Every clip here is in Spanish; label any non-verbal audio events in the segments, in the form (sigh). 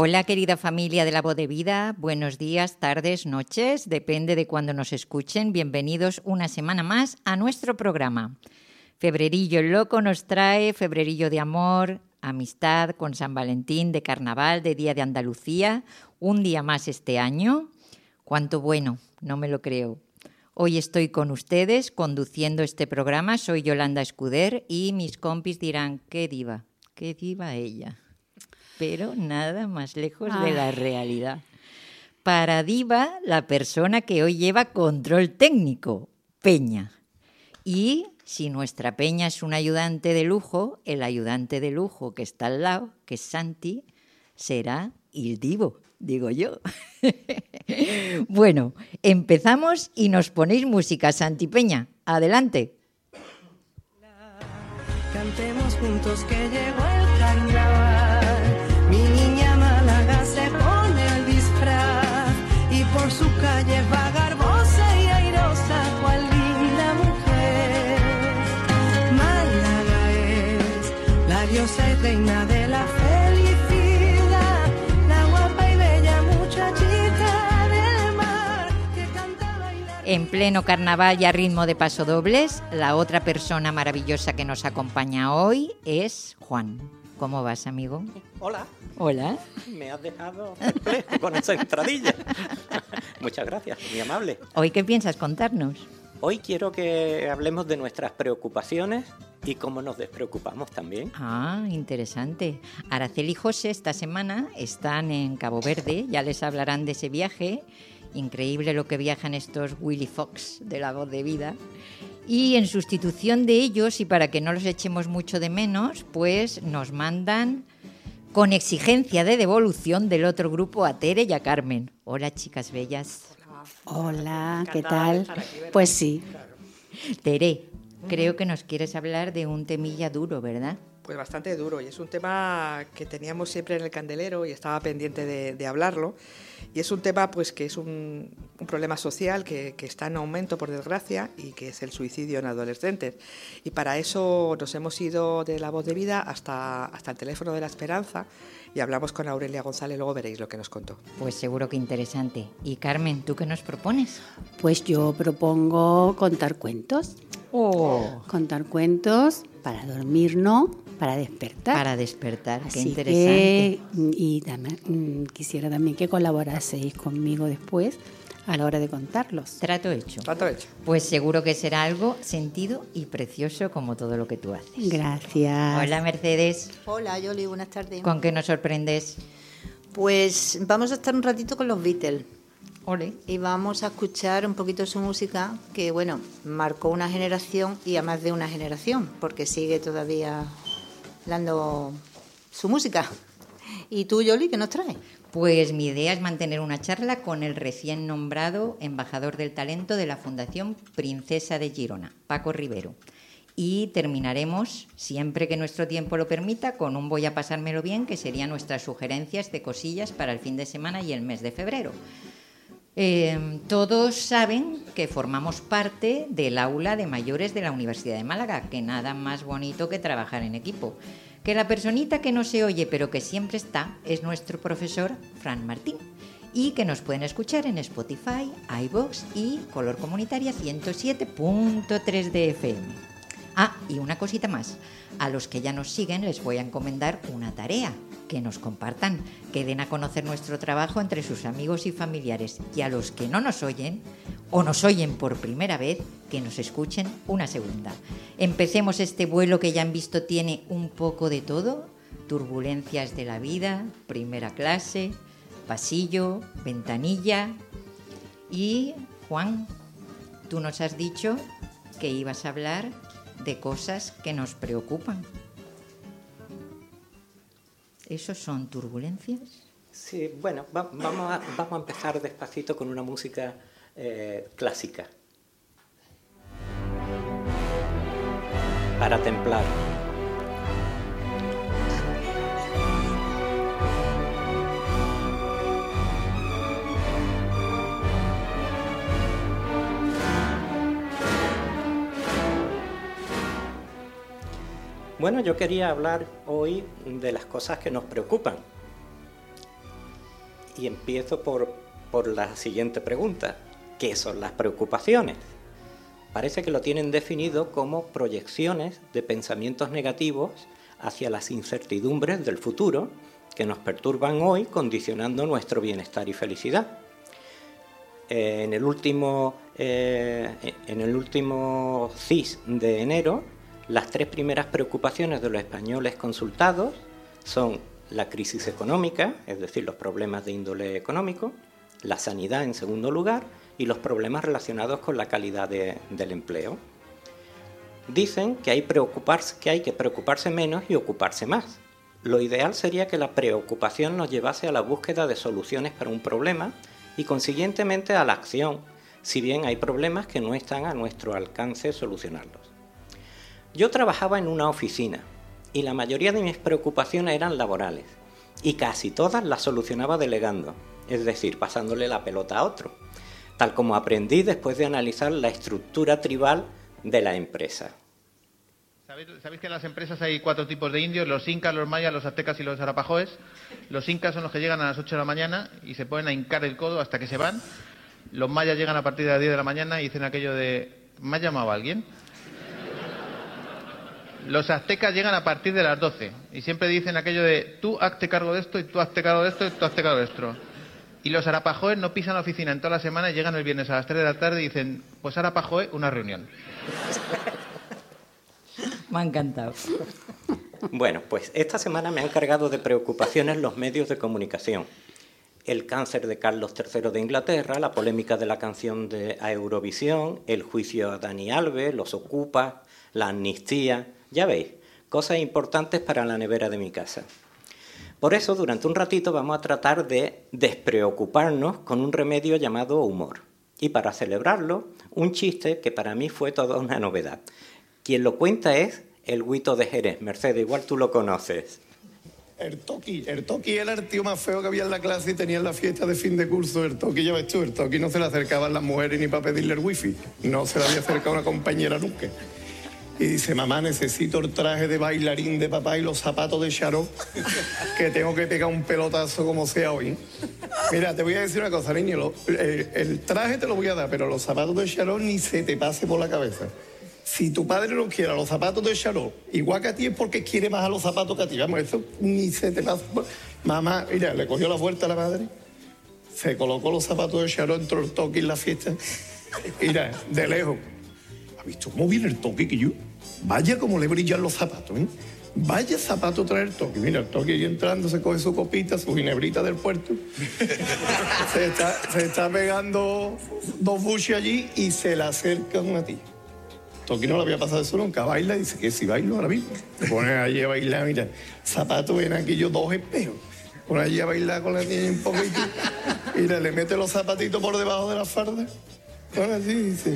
Hola querida familia de la voz de vida, buenos días, tardes, noches, depende de cuando nos escuchen. Bienvenidos una semana más a nuestro programa. Febrerillo loco nos trae, febrerillo de amor, amistad con San Valentín, de carnaval, de Día de Andalucía, un día más este año. Cuánto bueno, no me lo creo. Hoy estoy con ustedes conduciendo este programa, soy Yolanda Escuder y mis compis dirán, qué diva, qué diva ella pero nada más lejos de la realidad. Para Diva, la persona que hoy lleva control técnico, Peña. Y si nuestra Peña es un ayudante de lujo, el ayudante de lujo que está al lado, que es Santi, será el Divo, digo yo. (laughs) bueno, empezamos y nos ponéis música, Santi Peña. Adelante. Cantemos juntos que llegó el carnaval. En pleno carnaval y a ritmo de pasodobles, la otra persona maravillosa que nos acompaña hoy es Juan. ¿Cómo vas, amigo? Hola, Hola. me has dejado perplejo (laughs) con esa entradilla. (laughs) Muchas gracias, muy amable. ¿Hoy qué piensas contarnos? Hoy quiero que hablemos de nuestras preocupaciones y cómo nos despreocupamos también. Ah, interesante. Araceli y José esta semana están en Cabo Verde, ya les hablarán de ese viaje. Increíble lo que viajan estos Willy Fox de la voz de vida. Y en sustitución de ellos, y para que no los echemos mucho de menos, pues nos mandan con exigencia de devolución del otro grupo a Tere y a Carmen. Hola, chicas bellas. Hola, ¿qué tal? Pues sí, Tere, creo que nos quieres hablar de un temilla duro, ¿verdad? Pues bastante duro y es un tema que teníamos siempre en el candelero y estaba pendiente de, de hablarlo. Y es un tema pues que es un, un problema social que, que está en aumento por desgracia y que es el suicidio en adolescentes. Y para eso nos hemos ido de la voz de vida hasta, hasta el teléfono de la esperanza y hablamos con Aurelia González, luego veréis lo que nos contó. Pues seguro que interesante. Y Carmen, ¿tú qué nos propones? pues yo propongo contar cuentos. Oh, Contar cuentos para dormirnos, para despertar. para despertar, qué interesante. que, y también, mm, quisiera también que colaboraseis conmigo después a la hora de contarlos. Trato hecho. Trato hecho. Pues seguro que será algo sentido y precioso como todo lo que tú haces. Gracias. Hola Mercedes, Hola, Yoli, buenas tardes. ¿con qué nos sorprendes? Pues vamos a estar un ratito con los Beatles Ole. y vamos a escuchar un poquito su música que, bueno, marcó una generación y a más de una generación, porque sigue todavía dando su música. ¿Y tú, Yoli, qué nos traes? Pues mi idea es mantener una charla con el recién nombrado embajador del talento de la Fundación Princesa de Girona, Paco Rivero. Y terminaremos, siempre que nuestro tiempo lo permita, con un voy a pasármelo bien, que serían nuestras sugerencias de cosillas para el fin de semana y el mes de febrero. Eh, todos saben que formamos parte del aula de mayores de la Universidad de Málaga, que nada más bonito que trabajar en equipo. Que la personita que no se oye pero que siempre está es nuestro profesor Fran Martín y que nos pueden escuchar en Spotify, iBox y Color Comunitaria 107.3 de FM. Ah, y una cosita más. A los que ya nos siguen les voy a encomendar una tarea, que nos compartan, que den a conocer nuestro trabajo entre sus amigos y familiares. Y a los que no nos oyen, o nos oyen por primera vez, que nos escuchen una segunda. Empecemos este vuelo que ya han visto tiene un poco de todo. Turbulencias de la vida, primera clase, pasillo, ventanilla. Y, Juan, tú nos has dicho que ibas a hablar de cosas que nos preocupan. ¿Esos son turbulencias? Sí, bueno, va- vamos, a, vamos a empezar despacito con una música eh, clásica. Para templar. Bueno, yo quería hablar hoy de las cosas que nos preocupan. y empiezo por, por la siguiente pregunta. ¿Qué son las preocupaciones? Parece que lo tienen definido como proyecciones de pensamientos negativos hacia las incertidumbres del futuro que nos perturban hoy condicionando nuestro bienestar y felicidad. Eh, en, el último, eh, en el último CIS de enero, las tres primeras preocupaciones de los españoles consultados son la crisis económica, es decir, los problemas de índole económico, la sanidad en segundo lugar y los problemas relacionados con la calidad del empleo. Dicen que hay, que hay que preocuparse menos y ocuparse más. Lo ideal sería que la preocupación nos llevase a la búsqueda de soluciones para un problema y consiguientemente a la acción, si bien hay problemas que no están a nuestro alcance solucionarlos. Yo trabajaba en una oficina y la mayoría de mis preocupaciones eran laborales y casi todas las solucionaba delegando, es decir, pasándole la pelota a otro, tal como aprendí después de analizar la estructura tribal de la empresa. ¿Sabéis, que en las empresas hay cuatro tipos de indios? Los incas, los mayas, los aztecas y los arapajoes. Los incas son los que llegan a las 8 de la mañana y se ponen a hincar el codo hasta que se van. Los mayas llegan a partir de las 10 de la mañana y dicen aquello de ¿me ha llamado alguien? Los aztecas llegan a partir de las 12 y siempre dicen aquello de tú hazte cargo de esto y tú hazte cargo de esto y tú hazte cargo de esto. Y los arapajoes no pisan la oficina en toda la semana y llegan el viernes a las 3 de la tarde y dicen, pues arapajoe, una reunión. (laughs) Me ha encantado. Bueno, pues esta semana me han cargado de preocupaciones los medios de comunicación. El cáncer de Carlos III de Inglaterra, la polémica de la canción de a Eurovisión, el juicio a Dani Alves, los ocupas, la amnistía. Ya veis, cosas importantes para la nevera de mi casa. Por eso, durante un ratito vamos a tratar de despreocuparnos con un remedio llamado humor. Y para celebrarlo, un chiste que para mí fue toda una novedad. Quien lo cuenta es el Guito de Jerez. Mercedes, igual tú lo conoces. El Toki, el Toki era el tío más feo que había en la clase y tenía en la fiesta de fin de curso. El Toki, ya ves tú, el Toki no se le acercaban las mujeres ni para pedirle el wifi. No se le había acercado una compañera nunca. Y dice, mamá, necesito el traje de bailarín de papá y los zapatos de Charot, que tengo que pegar un pelotazo como sea hoy. Mira, te voy a decir una cosa, niño. el, traje te lo voy a dar, pero los zapatos de Charot ni se te pase por la cabeza. Si tu padre no quiere los zapatos de Charot, igual que a ti es porque quiere más a los zapatos que a ti. Vamos, eso ni se te pasa. Mamá, mira, le cogió la vuelta a la madre, se colocó los zapatos de Charot, entró el toque en la fiesta. Mira, de lejos. ¿Has visto cómo viene el toque que yo? Vaya como le brillan los zapatos, ¿eh? Vaya zapato traer el toque. Mira, el toque ahí entrando, se coge su copita, su ginebrita del puerto. (laughs) se, está, pegando dos buches allí y se le acerca a ti. Toque no le había pasado eso nunca. Baila y dice que si bailo ahora mismo. Se pone allí a bailar, mira. Zapato ven aquí yo dos espejos. Pone allí a bailar con la niña un poquito. Mira, le mete los zapatitos por debajo de la farda. Pone así dice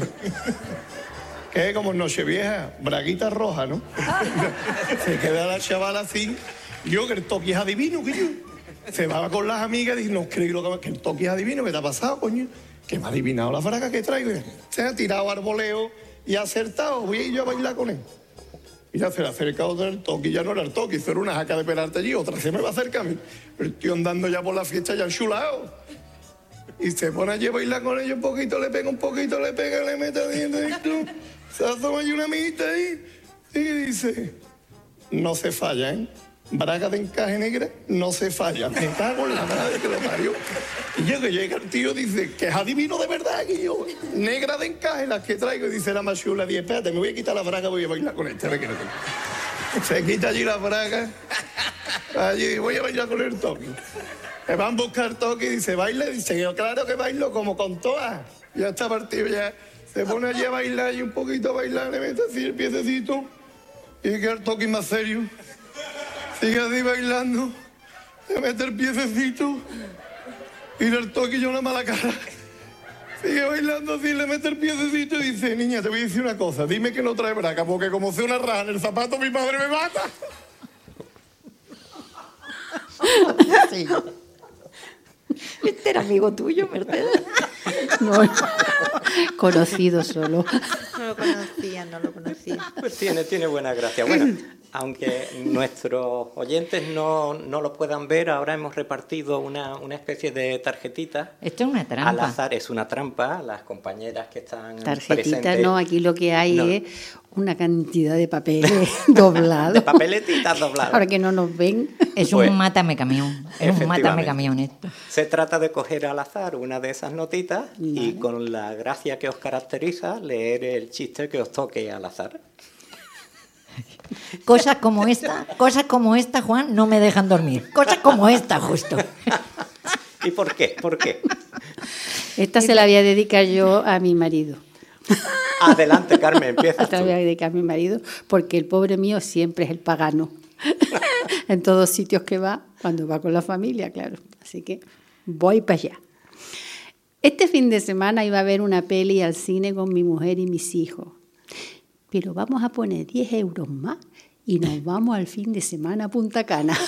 que es como Nochevieja, braguita roja, ¿no? (laughs) se queda la chavala así. Yo, que el toque es adivino, que yo. Se va con las amigas y dice, no creo que el toque es adivino, ¿qué te ha pasado, coño? Que me ha adivinado la fraga que traigo. Se ha tirado arboleo y ha acertado. Voy a ir yo a bailar con él. Y ya se le ha acercado el toque, y ya no era el toque, era una jaca de pelarte allí, otra se me va a mí. El tío andando ya por la fiesta ya enchulado. Y se pone allí a bailar con ellos un poquito, le pega un poquito, le pega, le mete adentro se asoma una amiguita ahí y dice, no se falla, ¿eh? Braga de encaje negra, no se falla. Me cago en la madre que parió. Y llega, llega el tío, dice, que es adivino de verdad, que yo, negra de encaje, las que traigo. Y dice la más chula, dice, espérate, me voy a quitar la braga, voy a bailar con este. Se quita allí la braga, allí voy a bailar con el toque. Me van a buscar toque y dice, baila, y dice, yo claro que bailo como con todas. Ya está partido ya. Se pone allí a bailar y un poquito a bailar, le mete así el piececito y queda el toque más serio. Sigue así bailando, le mete el piececito y el toque y una mala cara. Sigue bailando así, le mete el piececito y dice, niña, te voy a decir una cosa, dime que no trae braca, porque como sea una raja en el zapato, mi madre me mata. Sí. Este era amigo tuyo, Mercedes. No, conocido solo. No lo conocía, no lo conocía. Pues tiene, tiene buena gracia. Bueno, aunque nuestros oyentes no, no lo puedan ver, ahora hemos repartido una, una especie de tarjetita. Esto es una Al trampa. azar es una trampa, las compañeras que están Tarjetita, presentes. no, aquí lo que hay No. es una cantidad de papeles (laughs) doblados. De papeletitas dobladas. Ahora que no nos ven. Es Pues, un mátame camión. Es un mátame camión esto. Se trata de coger al azar una de esas notitas y con la gracia que os caracteriza leer el chiste que os toque al azar. Cosas como esta, cosas como esta, Juan, no me dejan dormir. Cosas como esta, justo. ¿Y por qué? ¿Por qué? Esta se la voy a dedicar yo a mi marido. Adelante, Carmen, empieza. Esta la voy a dedicar a mi marido porque el pobre mío siempre es el pagano. en todos sitios que va, cuando va con la familia, claro. Así que voy para allá. Este fin de semana iba a ver una peli al cine con mi mujer y mis hijos. Pero vamos a poner 10 euros más y nos (laughs) vamos al fin de semana a Punta Cana. (laughs)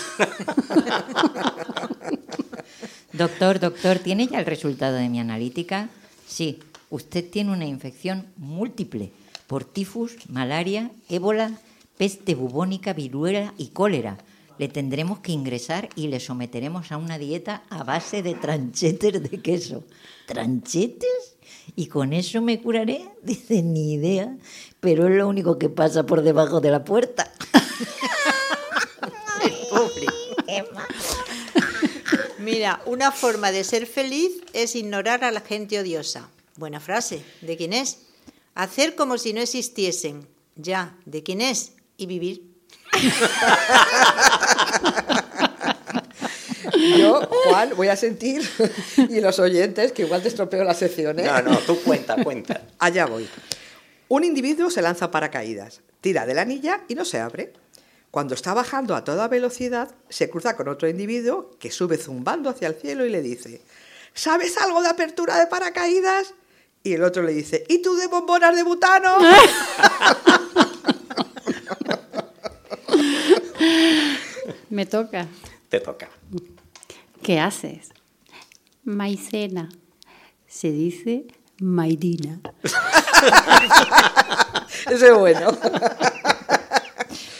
Doctor, doctor, ¿tiene ya el resultado de mi analítica? Sí, usted tiene una infección múltiple por tifus, malaria, ébola, peste bubónica, viruela y cólera. Le tendremos que ingresar y le someteremos a una dieta a base de tranchetes de queso. ¿Tranchetes? ¿Y con eso me curaré? (laughs) Dice, ni idea, pero es lo único que pasa por debajo de la puerta. (laughs) Pobre. Mira, una forma de ser feliz es ignorar a la gente odiosa. Buena frase. ¿De quién es? Hacer como si no existiesen. Ya. ¿De quién es? Y vivir. (laughs) Yo, Juan, voy a sentir, (laughs) y los oyentes, que igual te estropeo la sección, ¿eh? No, no, tú cuenta, cuenta. (laughs) Allá voy. Un individuo se lanza paracaídas, tira de la anilla y no se abre. Cuando está bajando a toda velocidad, se cruza con otro individuo que sube zumbando hacia el cielo y le dice, ¿sabes algo de apertura de paracaídas? Y el otro le dice, ¿y tú de bombonas de butano? (laughs) Me toca. Te toca. ¿Qué haces? Maicena. Se dice mairina. (laughs) Ese es bueno.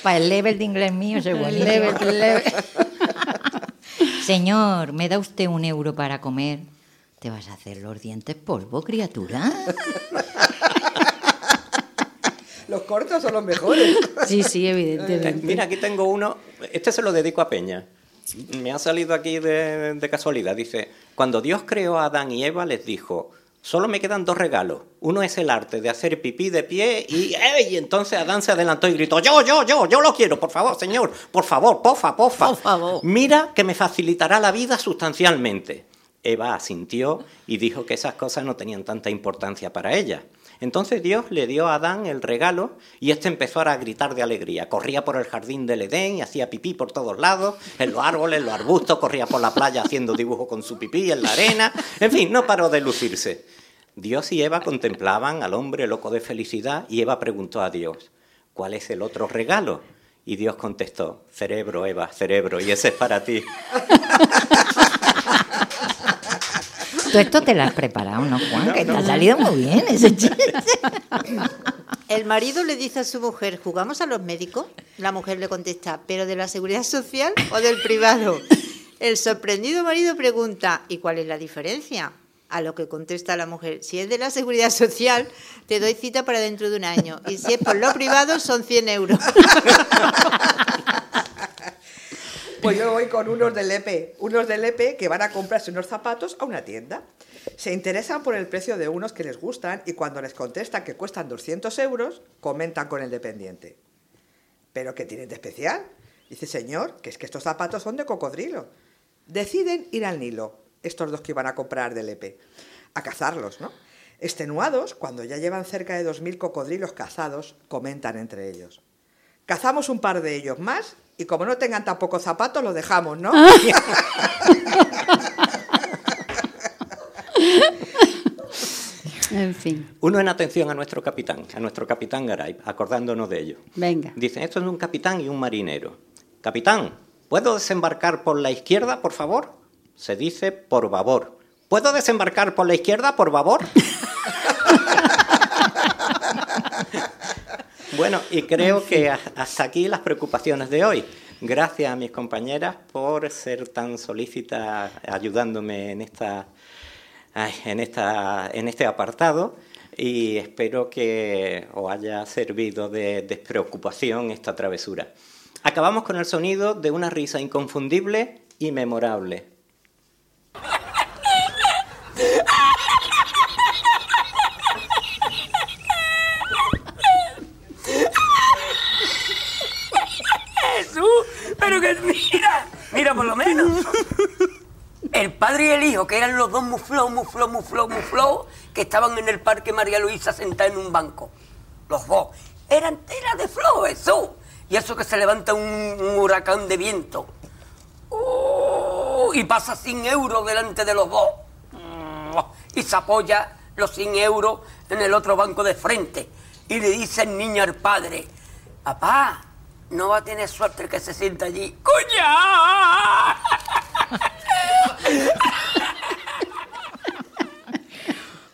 Para el level de inglés mío, se buenísimo. Level, level. (laughs) Señor, ¿me da usted un euro para comer? ¿Te vas a hacer los dientes polvo, criatura? (laughs) Los cortos son los mejores. Sí, sí, evidentemente. Mira, aquí tengo uno. Este se lo dedico a Peña. Me ha salido aquí de, de casualidad. Dice: Cuando Dios creó a Adán y Eva, les dijo: Solo me quedan dos regalos. Uno es el arte de hacer pipí de pie y, y entonces Adán se adelantó y gritó, yo, yo, yo, yo lo quiero, por favor, señor, por favor, pofa, pofa. Por favor. Mira que me facilitará la vida sustancialmente. Eva asintió y dijo que esas cosas no tenían tanta importancia para ella. Entonces Dios le dio a Adán el regalo y este empezó a gritar de alegría. Corría por el jardín del Edén y hacía pipí por todos lados, en los árboles, en los arbustos, corría por la playa haciendo dibujos con su pipí en la arena. En fin, no paró de lucirse. Dios y Eva contemplaban al hombre loco de felicidad y Eva preguntó a Dios, ¿cuál es el otro regalo? Y Dios contestó, cerebro, Eva, cerebro, y ese es para ti. Tú esto te lo has preparado, ¿no, Juan? que te ha salido muy bien ese chiste. El marido le dice a su mujer, ¿jugamos a los médicos? La mujer le contesta, ¿pero de la seguridad social o del privado? El sorprendido marido pregunta, ¿y cuál es la diferencia? A lo que contesta la mujer, si es de la seguridad social, te doy cita para dentro de un año. Y si es por lo privado, son 100 euros. (laughs) Pues yo (laughs) voy con unos del EPE, unos del EPE que van a comprarse unos zapatos a una tienda. Se interesan por el precio de unos que les gustan y cuando les contestan que cuestan 200 euros, comentan con el dependiente. ¿Pero qué tienen de especial? Dice, señor, que es que estos zapatos son de cocodrilo. Deciden ir al Nilo, estos dos que iban a comprar del EPE, a cazarlos, ¿no? Extenuados, cuando ya llevan cerca de 2.000 cocodrilos cazados, comentan entre ellos. Cazamos un par de ellos más y como no tengan tampoco zapatos, los dejamos, ¿no? (laughs) En fin, Uno en atención a nuestro capitán, a nuestro capitán Garay, acordándonos de ello. venga. Dicen, esto es un capitán y un marinero. Capitán, ¿puedo desembarcar por la izquierda, por favor? Se dice por babor. ¿Puedo desembarcar por la izquierda, por babor? (laughs) Bueno, y creo que hasta aquí las preocupaciones de hoy. Gracias a mis compañeras por ser tan solícitas ayudándome en, esta, en, esta, en este apartado y espero que os haya servido de despreocupación esta travesura. Acabamos con el sonido de una risa inconfundible y memorable. Pero que mira, mira por lo menos. El padre y el hijo, que eran los dos mufló, mufló, mufló, mufló, que estaban en el parque María Luisa sentados en un banco. Los dos. Eran telas de flow, eso. Y eso que se levanta un, huracán de viento. Uh, y pasa 100 euros delante de los dos. y se apoya los 100 euros en el otro banco de frente. Y le dice el niño al padre, papá, no va a tener suerte el que se sienta allí. ¡Cuña!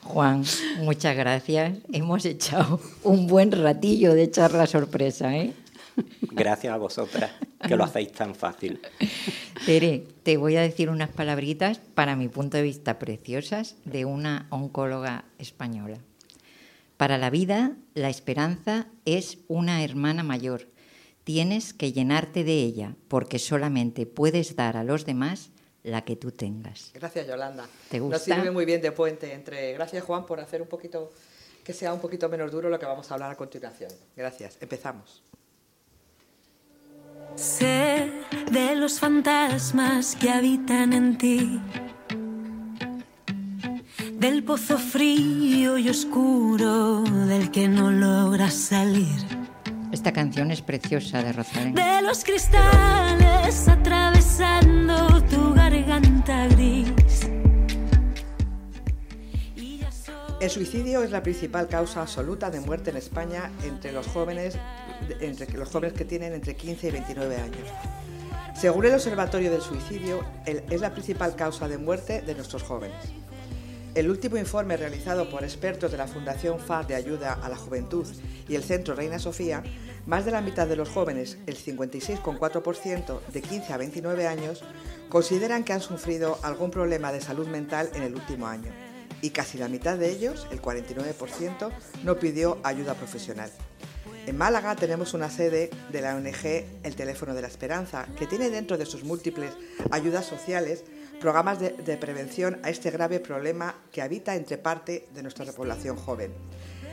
Juan, muchas gracias. Hemos echado un buen ratillo de charla sorpresa, ¿eh? Gracias a vosotras, que lo hacéis tan fácil. Tere, te voy a decir unas palabritas, para mi punto de vista, preciosas, de una oncóloga española. Para la vida, la esperanza es una hermana mayor tienes que llenarte de ella, porque solamente puedes dar a los demás la que tú tengas. Gracias, Yolanda. ¿Te gusta? Nos sirve muy bien de puente entre. Gracias, Juan, por hacer un poquito que sea un poquito menos duro lo que vamos a hablar a continuación. Gracias. Empezamos. Sé de los fantasmas que habitan en ti, del pozo frío y oscuro del que no logras salir esta canción es preciosa de Rosalén. De los cristales atravesando tu garganta gris. El suicidio es la principal causa absoluta de muerte en España entre los jóvenes, entre los jóvenes que tienen entre 15 y 29 años. Según el Observatorio del Suicidio, es la principal causa de muerte de nuestros jóvenes. El último informe realizado por expertos de la Fundación FAR de Ayuda a la Juventud y el Centro Reina Sofía, más de la mitad de los jóvenes, el 56,4% de 15 a 29 años, consideran que han sufrido algún problema de salud mental en el último año y casi la mitad de ellos, el 49%, no pidió ayuda profesional. En Málaga tenemos una sede de la ONG El Teléfono de la Esperanza, que tiene dentro de sus múltiples ayudas sociales programas de, prevención a este grave problema que habita entre parte de nuestra población joven.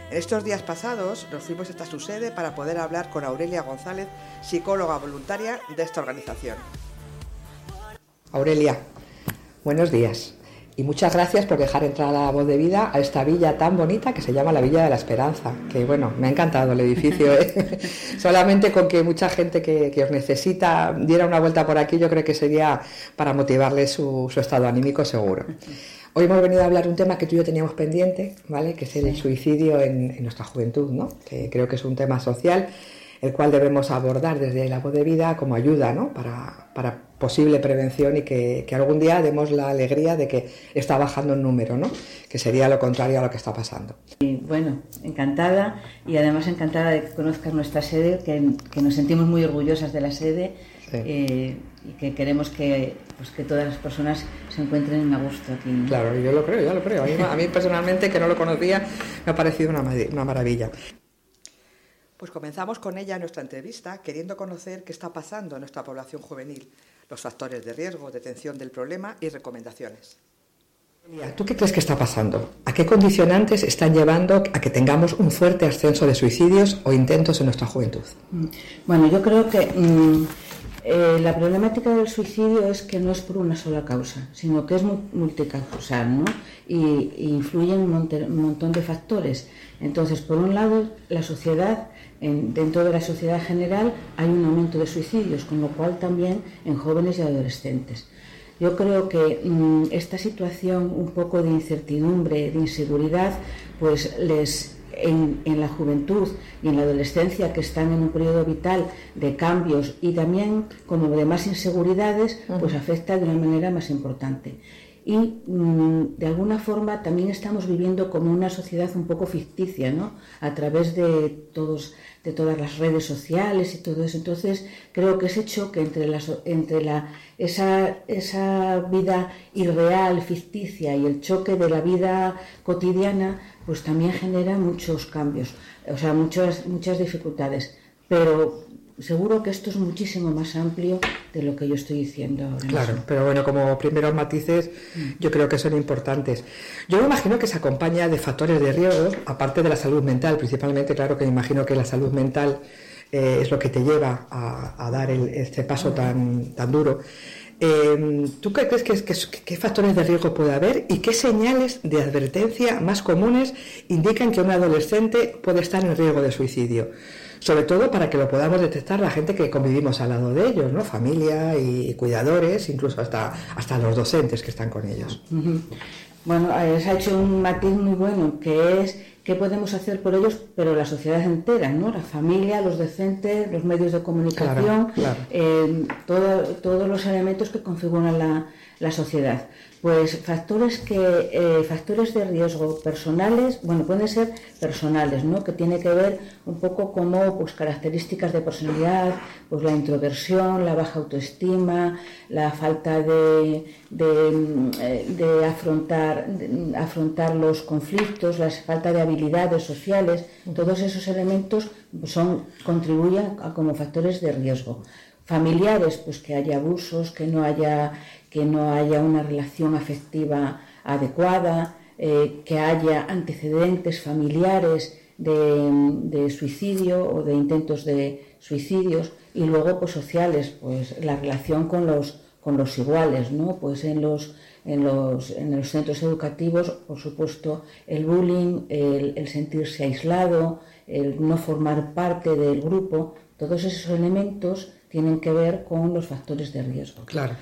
En estos días pasados nos fuimos hasta su sede para poder hablar con Aurelia González, psicóloga voluntaria de esta organización. Aurelia, buenos días y muchas gracias por dejar entrar a la voz de vida a esta villa tan bonita que se llama la Villa de la Esperanza. Que bueno, me ha encantado el edificio. ¿eh? (laughs) Solamente con que mucha gente que, os necesita diera una vuelta por aquí, yo creo que sería para motivarle su, estado anímico seguro. Hoy hemos venido a hablar de un tema que tú y yo teníamos pendiente, ¿vale? Que es el suicidio en, en nuestra juventud, ¿no? Que creo que es un tema social el cual debemos abordar desde la voz de vida como ayuda ¿no? para, para posible prevención y que, que, algún día demos la alegría de que está bajando el número, ¿no? que sería lo contrario a lo que está pasando. Y bueno, encantada y además encantada de que conozcas nuestra sede, que, que nos sentimos muy orgullosas de la sede eh, y que queremos que, pues, que todas las personas se encuentren a gusto aquí. Claro, yo lo creo, yo lo creo. A mí, a mí personalmente, que no lo conocía, me ha parecido una, una maravilla. Pues comenzamos con ella nuestra entrevista queriendo conocer qué está pasando en nuestra población juvenil, los factores de riesgo, detención del problema y recomendaciones. ¿Tú qué crees que está pasando? ¿A qué condicionantes están llevando a que tengamos un fuerte ascenso de suicidios o intentos en nuestra juventud? Mm, bueno, yo creo que mm, eh, la problemática del suicidio es que no es por una sola causa, sino que es multicausal, ¿no? Y, influyen un, un montón de factores. Entonces, por un lado, la sociedad dentro de la sociedad general hay un aumento de suicidios, con lo cual también en jóvenes y adolescentes. Yo creo que mm, esta situación un poco de incertidumbre, de inseguridad, pues les en, la juventud y en la adolescencia que están en un periodo vital de cambios y también como de más inseguridades, pues afecta de una manera más importante. y mm, de alguna forma también estamos viviendo como una sociedad un poco ficticia, ¿no? A través de todos de todas las redes sociales y todo eso. Entonces, creo que ese choque entre la, entre la esa, esa vida irreal, ficticia y el choque de la vida cotidiana, pues también genera muchos cambios, o sea, muchas muchas dificultades. Pero seguro que esto es muchísimo más amplio de lo que yo estoy diciendo ahora. Claro, mismo. pero bueno, como primeros matices, yo creo que son importantes. Yo me imagino que se acompaña de factores de riesgo, aparte de la salud mental, principalmente, claro que me imagino que la salud mental eh, es lo que te lleva a, a dar el- este paso tan, tan duro. Eh, ¿Tú qué crees que, que qué factores de riesgo puede haber y qué señales de advertencia más comunes indican que un adolescente puede estar en riesgo de suicidio? Sobre todo para que lo podamos detectar la gente que convivimos al lado de ellos, ¿no? Familia y cuidadores, incluso hasta, hasta los docentes que están con ellos. Bueno, eh, se ha hecho un matiz muy bueno, que es qué podemos hacer por ellos, pero la sociedad entera, ¿no? La familia, los docentes, los medios de comunicación, Claro, claro. eh, todo- todos los elementos que configuran la, la sociedad. Pues factores que eh, factores de riesgo personales, bueno, pueden ser personales, ¿no? Que tiene que ver un poco como pues características de personalidad, pues la introversión, la baja autoestima, la falta de, de, mm, de afrontar de afrontar los conflictos, la falta de habilidades sociales, todos esos elementos son contribuyen a- como factores de riesgo. Familiares, pues que haya abusos, que no haya, que no haya una relación afectiva adecuada, eh, que haya antecedentes familiares de, suicidio o de intentos de suicidios y luego pues sociales, pues la relación con los con los iguales, ¿no? Pues en los en los, en los centros educativos, por supuesto, el bullying, el sentirse aislado, el no formar parte del grupo, todos esos elementos tienen que ver con los factores de riesgo. Claro.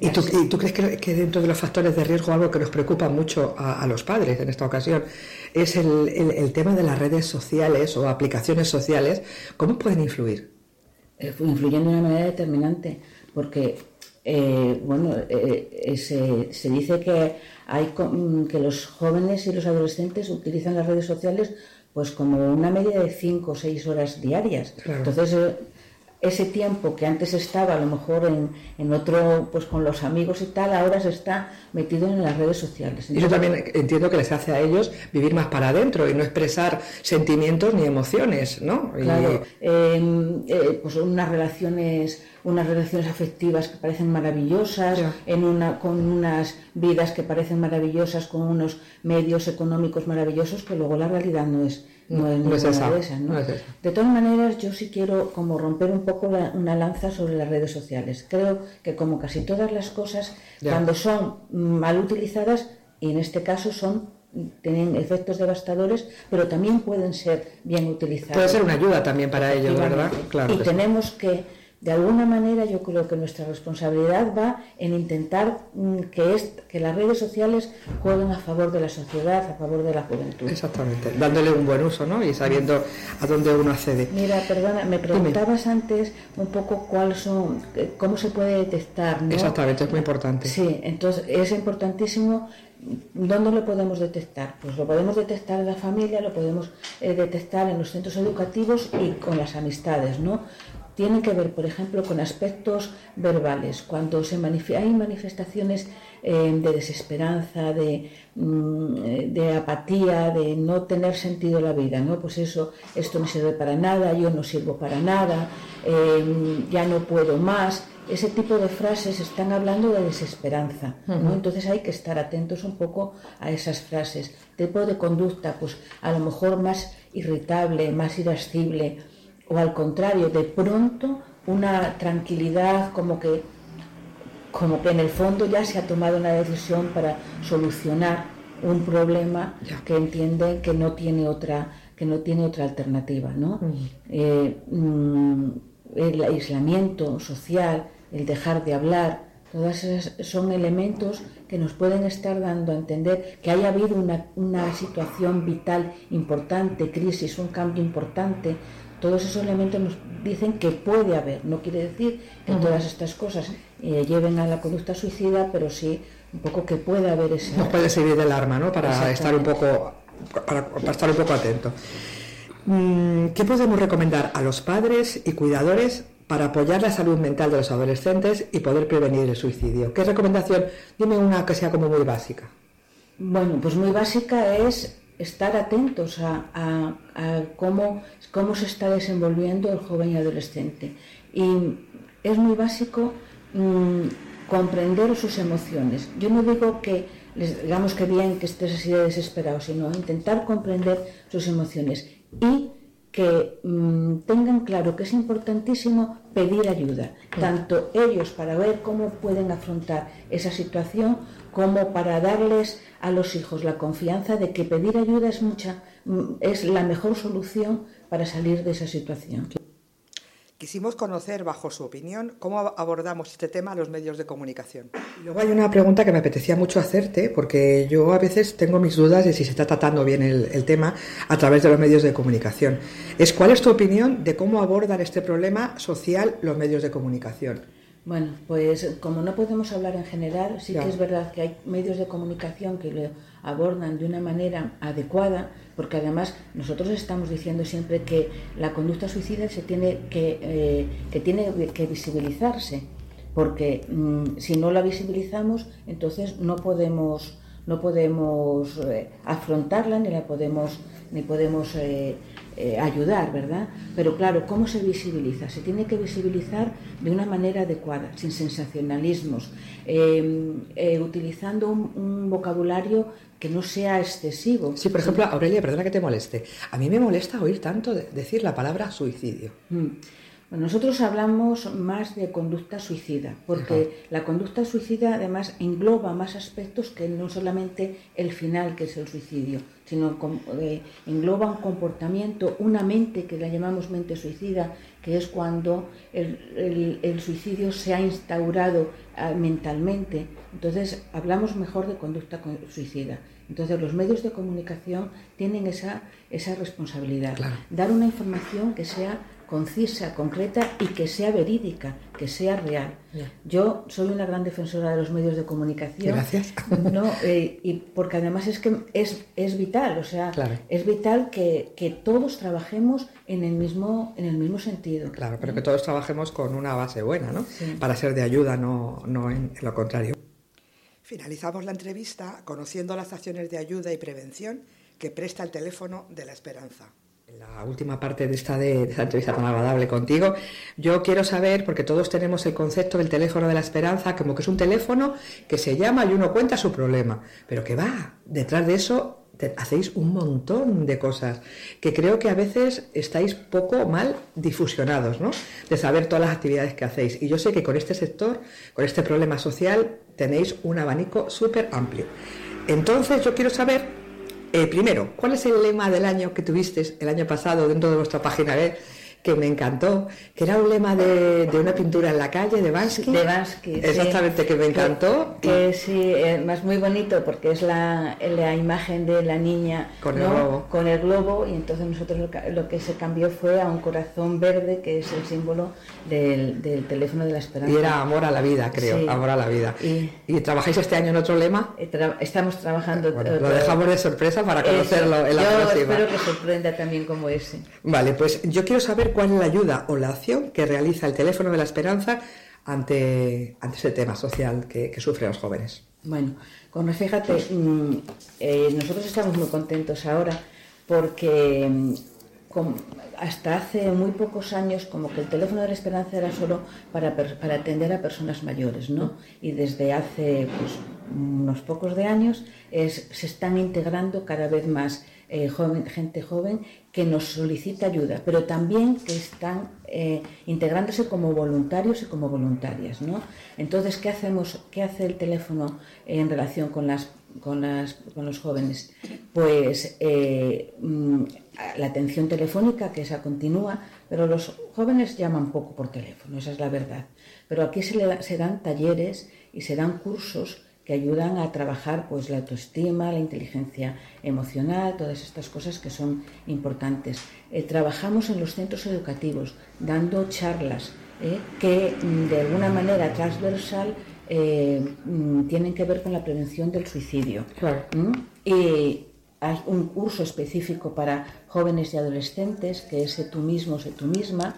¿Y tú, y tú crees que, que dentro de los factores de riesgo algo que nos preocupa mucho a, a los padres en esta ocasión es el, el- el tema de las redes sociales o aplicaciones sociales? ¿Cómo pueden influir? eh, influyendo de una manera determinante, porque eh, bueno, eh, eh, se, se dice que hay mm, que los jóvenes y los adolescentes utilizan las redes sociales pues como una media de 5 o 6 horas diarias. Claro. Entonces, eh, ese tiempo que antes estaba a lo mejor en, en otro, pues con los amigos y tal, ahora se está metido en las redes sociales. Y yo también entiendo que les hace a ellos vivir más para adentro y no expresar sentimientos ni emociones, ¿no? Y- Claro, eh, eh, pues unas relaciones, unas relaciones afectivas que parecen maravillosas, en una, con unas vidas que parecen maravillosas, con unos medios económicos maravillosos, que luego la realidad no es, no es, No es esa, de esas, ¿no? no es esa. De todas maneras, yo sí quiero como romper un poco la- una lanza sobre las redes sociales. Creo que como casi todas las cosas, Ya. cuando son mal utilizadas, y en este caso son tienen efectos devastadores, pero también pueden ser bien utilizadas. Puede ser una ayuda también para ellos, ¿verdad? Claro y tenemos que, de alguna manera, yo creo que nuestra responsabilidad va en intentar mm, que, es, que las redes sociales jueguen a favor de la sociedad, a favor de la juventud. Exactamente, dándole un buen uso, ¿no? Y sabiendo a dónde uno accede. Mira, perdona, me preguntabas antes un poco cuáles son, eh, cómo se puede detectar, ¿no? Exactamente, es muy importante. Sí, entonces es importantísimo. ¿Dónde lo podemos detectar? Pues lo podemos detectar en la familia, lo podemos eh, detectar en los centros educativos y con las amistades, ¿no? Tiene que ver, por ejemplo, con aspectos verbales. Cuando se manifi- hay manifestaciones eh, de desesperanza, de, mm, eh, de apatía, de no tener sentido la vida, ¿no? Pues eso, esto no sirve para nada, yo no sirvo para nada, eh, ya no puedo más. Ese tipo de frases están hablando de desesperanza, ¿no? Entonces hay que estar atentos un poco a esas frases. Tipo de conducta, pues a lo mejor más irritable, más irascible, o al contrario, de pronto una tranquilidad como que como que en el fondo ya se ha tomado una decisión para solucionar un problema que entienden que no tiene otra que no tiene otra alternativa, ¿no? Eh, mm, el aislamiento social, el dejar de hablar, todas esas son elementos que nos pueden estar dando a entender que haya habido una, una situación vital importante, crisis, un cambio importante, todos esos elementos nos dicen que puede haber. No quiere decir que todas estas cosas eh, lleven a la conducta suicida, pero sí un poco que puede haber ese. Nos puede servir del arma, ¿no? Para estar un poco, para, para estar un poco atento. Mm, ¿Qué podemos recomendar a los padres y cuidadores para apoyar la salud mental de los adolescentes y poder prevenir el suicidio? ¿Qué recomendación? Dime una que sea como muy básica. Bueno, pues muy básica es estar atentos a, a- a cómo, cómo se está desenvolviendo el joven y adolescente. Y es muy básico mm, comprender sus emociones. Yo no digo que les digamos que bien que estés así de desesperado, sino intentar comprender sus emociones y que mm, tengan claro que es importantísimo pedir ayuda, tanto ellos para ver cómo pueden afrontar esa situación, como para darles a los hijos la confianza de que pedir ayuda es mucha, mm, es la mejor solución para salir de esa situación. Quisimos conocer, bajo su opinión, cómo ab- abordamos este tema los medios de comunicación. Luego hay una pregunta que me apetecía mucho hacerte, porque yo a veces tengo mis dudas de si se está tratando bien el, el tema a través de los medios de comunicación. Es cuál es tu opinión de cómo abordan este problema social los medios de comunicación. Bueno, pues como no podemos hablar en general, sí que es verdad que hay medios de comunicación que lo abordan de una manera adecuada, porque además nosotros estamos diciendo siempre que la conducta suicida se tiene que, eh, que tiene que visibilizarse, porque mm, si no la visibilizamos, entonces no podemos no podemos eh, afrontarla ni la podemos ni podemos eh, eh, ayudar, ¿verdad? Pero claro, ¿cómo se visibiliza? Se tiene que visibilizar de una manera adecuada, sin sensacionalismos, eh, eh, utilizando un, un vocabulario que no sea excesivo. Sí, por ejemplo, Aurelia, perdona que te moleste. A mí me molesta oír tanto de- decir la palabra suicidio. Mm. Nosotros hablamos más de conducta suicida, porque la conducta suicida además engloba más aspectos que no solamente el final, que es el suicidio, sino eh, engloba un comportamiento, una mente que la llamamos mente suicida, que es cuando el, el- el suicidio se ha instaurado ah, mentalmente. Entonces hablamos mejor de conducta co- suicida. Entonces los medios de comunicación tienen esa, esa responsabilidad, dar una información que sea concisa, concreta y que sea verídica, que sea real. Yo soy una gran defensora de los medios de comunicación. Gracias. (laughs) No, eh, y porque además es que es, es vital, o sea, Claro. es vital que, que todos trabajemos en el mismo, en el mismo sentido. Claro, pero que todos trabajemos con una base buena, ¿no? Sí. Para ser de ayuda, no, no en, en lo contrario. Finalizamos la entrevista conociendo las acciones de ayuda y prevención que presta el teléfono de la esperanza. La última parte de esta, entrevista tan agradable contigo, yo quiero saber, porque todos tenemos el concepto del teléfono de la esperanza, como que es un teléfono que se llama y uno cuenta su problema, pero que va, detrás de eso hacéis un montón de cosas que creo que a veces estáis poco mal difusionados, ¿no? De saber todas las actividades que hacéis. Y yo sé que con este sector, con este problema social, tenéis un abanico súper amplio. Entonces yo quiero saber eh, primero, ¿cuál es el lema del año que tuviste el año pasado dentro de vuestra página web? Que me encantó, que era un lema de, de una pintura en la calle de Bansky. De Bansky, sí. Exactamente, que me encantó. Que, que sí, además muy bonito porque es la, la imagen de la niña Con el ¿no? globo. con el globo y entonces nosotros lo que, lo que se cambió fue a un corazón verde que es el símbolo del, del teléfono de la esperanza. Y era amor a la vida, creo, Sí. amor a la vida. Y- ¿Y trabajáis este año en otro lema? Eh, tra- Estamos trabajando. Bueno, lo dejamos de sorpresa para Eso. conocerlo en la Yo próxima. espero que sorprenda también como ese. Vale, pues yo quiero saber cuál es la ayuda o la acción que realiza el teléfono de la esperanza ante, ante ese tema social que, sufren los jóvenes. Bueno, con fíjate, mm, eh, nosotros estamos muy contentos ahora porque mm, hasta hace muy pocos años como que el teléfono de la esperanza era solo para, para atender a personas mayores, ¿no? Y desde hace pues, unos pocos de años se están integrando cada vez más eh, joven- gente joven que nos solicita ayuda, pero también que están eh, integrándose como voluntarios y como voluntarias. ¿no? Entonces, ¿qué, hacemos, ¿qué hace el teléfono en relación con, las, con, las, con los jóvenes? Pues eh, mm, la atención telefónica, que esa continúa, pero los jóvenes llaman poco por teléfono, esa es la verdad. Pero aquí se, le se dan talleres y se dan cursos que ayudan a trabajar pues la autoestima, la inteligencia emocional, todas estas cosas que son importantes. Eh, trabajamos en los centros educativos dando charlas eh, que mm, de alguna manera transversal eh, mm, tienen que ver con la prevención del suicidio. ¿Mm? Y hay un curso específico para jóvenes y adolescentes que es Sé tú mismo, sé tú misma.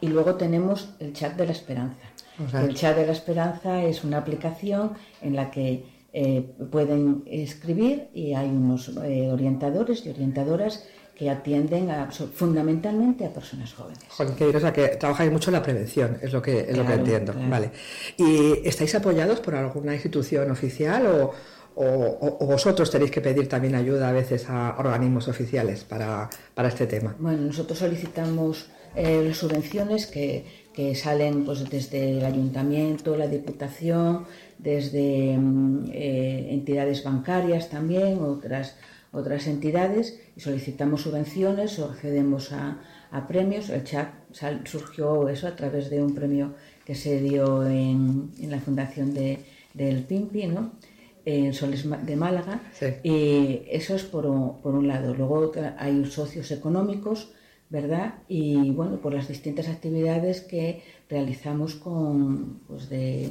Y luego tenemos el chat de la esperanza. El chat de la esperanza es una aplicación en la que eh, pueden escribir y hay unos eh, orientadores y orientadoras que atienden a- fundamentalmente a personas jóvenes. Joder, qué bien, o sea, que trabajáis mucho en la prevención, es lo que, es lo que entiendo. claro. Vale. ¿Y estáis apoyados por alguna institución oficial o- o vosotros tenéis que pedir también ayuda a veces a organismos oficiales para, para este tema? Bueno, nosotros solicitamos eh, las subvenciones que, que salen pues, desde el ayuntamiento, la diputación, desde mm, eh, entidades bancarias también, otras, otras entidades, y solicitamos subvenciones o accedemos a, a premios. El chat sal- surgió eso a través de un premio que se dio en, en la fundación de, del PIMPI, ¿no? en Soles de Málaga. Sí. Y eso es por un, por un lado. Luego hay socios económicos, ¿verdad? Y bueno, por las distintas actividades que realizamos con, pues de,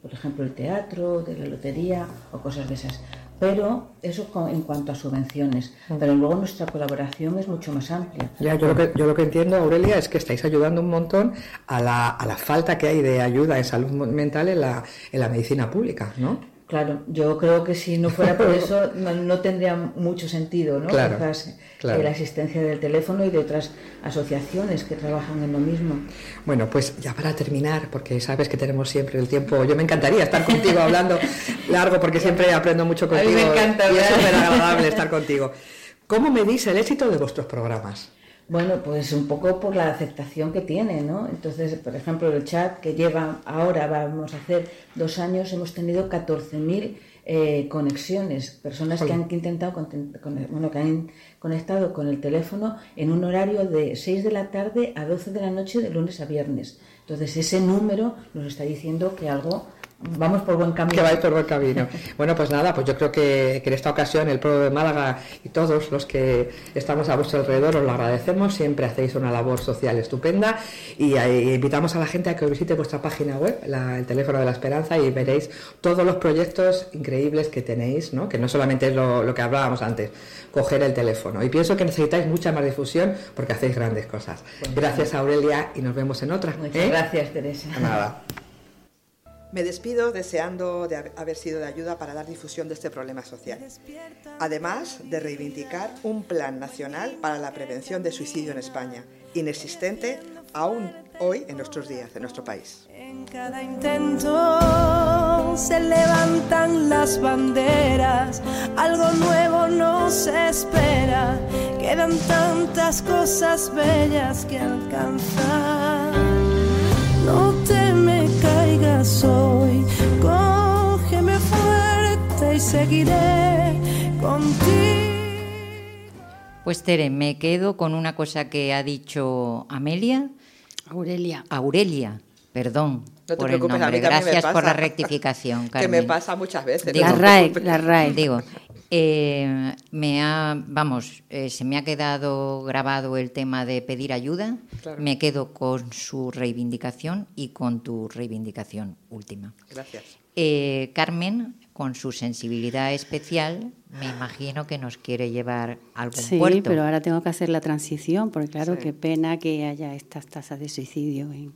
por ejemplo, el teatro, de la lotería o cosas de esas. Pero eso en cuanto a subvenciones. Pero luego nuestra colaboración es mucho más amplia. Ya, yo, lo que, yo lo que entiendo, Aurelia, es que estáis ayudando un montón a la, a la falta que hay de ayuda en salud mental en la, en la medicina pública, ¿no? Claro, yo creo que si no fuera por eso (laughs) no, no tendría mucho sentido, ¿no? Claro, Quizás, eh, la existencia del teléfono y de otras asociaciones que trabajan en lo mismo. Bueno, pues ya para terminar, porque sabes que tenemos siempre el tiempo, yo me encantaría estar contigo hablando largo porque (laughs) siempre aprendo mucho A mí contigo me encanta y es súper agradable (laughs) estar contigo. ¿Cómo medís el éxito de vuestros programas? Bueno, pues un poco por la aceptación que tiene, ¿no? Entonces, por ejemplo, el chat que lleva ahora, vamos a hacer dos años, hemos tenido 14.000 eh, conexiones, personas que han intentado, conten- con- bueno, que han conectado con el teléfono en un horario de 6 de la tarde a 12 de la noche de lunes a viernes. Entonces, ese número nos está diciendo que algo, vamos por buen camino. Que vais por buen camino. (laughs) Bueno, pues nada, pues yo creo que, que en esta ocasión el pueblo de Málaga y todos los que estamos a vuestro alrededor os lo agradecemos. Siempre hacéis una labor social estupenda y eh, invitamos a la gente a que visite vuestra página web, la- el teléfono de la esperanza, y veréis todos los proyectos increíbles que tenéis, ¿no? que no solamente es lo, lo que hablábamos antes, coger el teléfono. Y pienso que necesitáis mucha más difusión porque hacéis grandes cosas. Gracias Aurelia y nos vemos en otra. Muchas ¿eh? gracias, Teresa. Nada. Me despido deseando de hab- haber sido de ayuda para dar difusión de este problema social. Además de reivindicar un plan nacional para la prevención de suicidio en España, inexistente aún hoy en nuestros días, en nuestro país. En cada intento se levantan las banderas, algo nuevo nos espera, quedan tantas cosas bellas que alcanzar. Hoy, cógeme fuerte y seguiré contigo. Pues Tere, me quedo con una cosa que ha dicho Amelia. Aurelia. Aurelia, perdón No te por el a nombre. mí también me Gracias por la rectificación, (laughs) Que Carmen. me pasa muchas veces. Digo, La RAE, la RAE. Digo, eh, me ha, vamos, eh, se me ha quedado grabado el tema de pedir ayuda. Claro. Me quedo con su reivindicación y con tu reivindicación última. Gracias. Eh, Carmen, con su sensibilidad especial, me imagino que nos quiere llevar a algún Sí, puerto. pero ahora tengo que hacer la transición, porque claro, Sí. qué pena que haya estas tasas de suicidio en,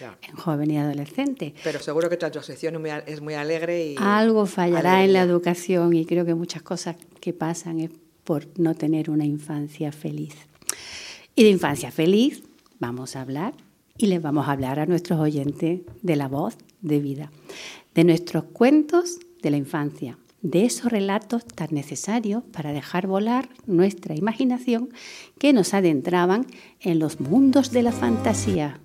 Ya. en joven y adolescente. Pero seguro que tu asociación es muy, alegre y... Algo fallará en la alegre. educación y creo que muchas cosas que pasan es por no tener una infancia feliz. Y de infancia feliz vamos a hablar y les vamos a hablar a nuestros oyentes de la voz de vida, de nuestros cuentos de la infancia, de esos relatos tan necesarios para dejar volar nuestra imaginación que nos adentraban en los mundos de la fantasía.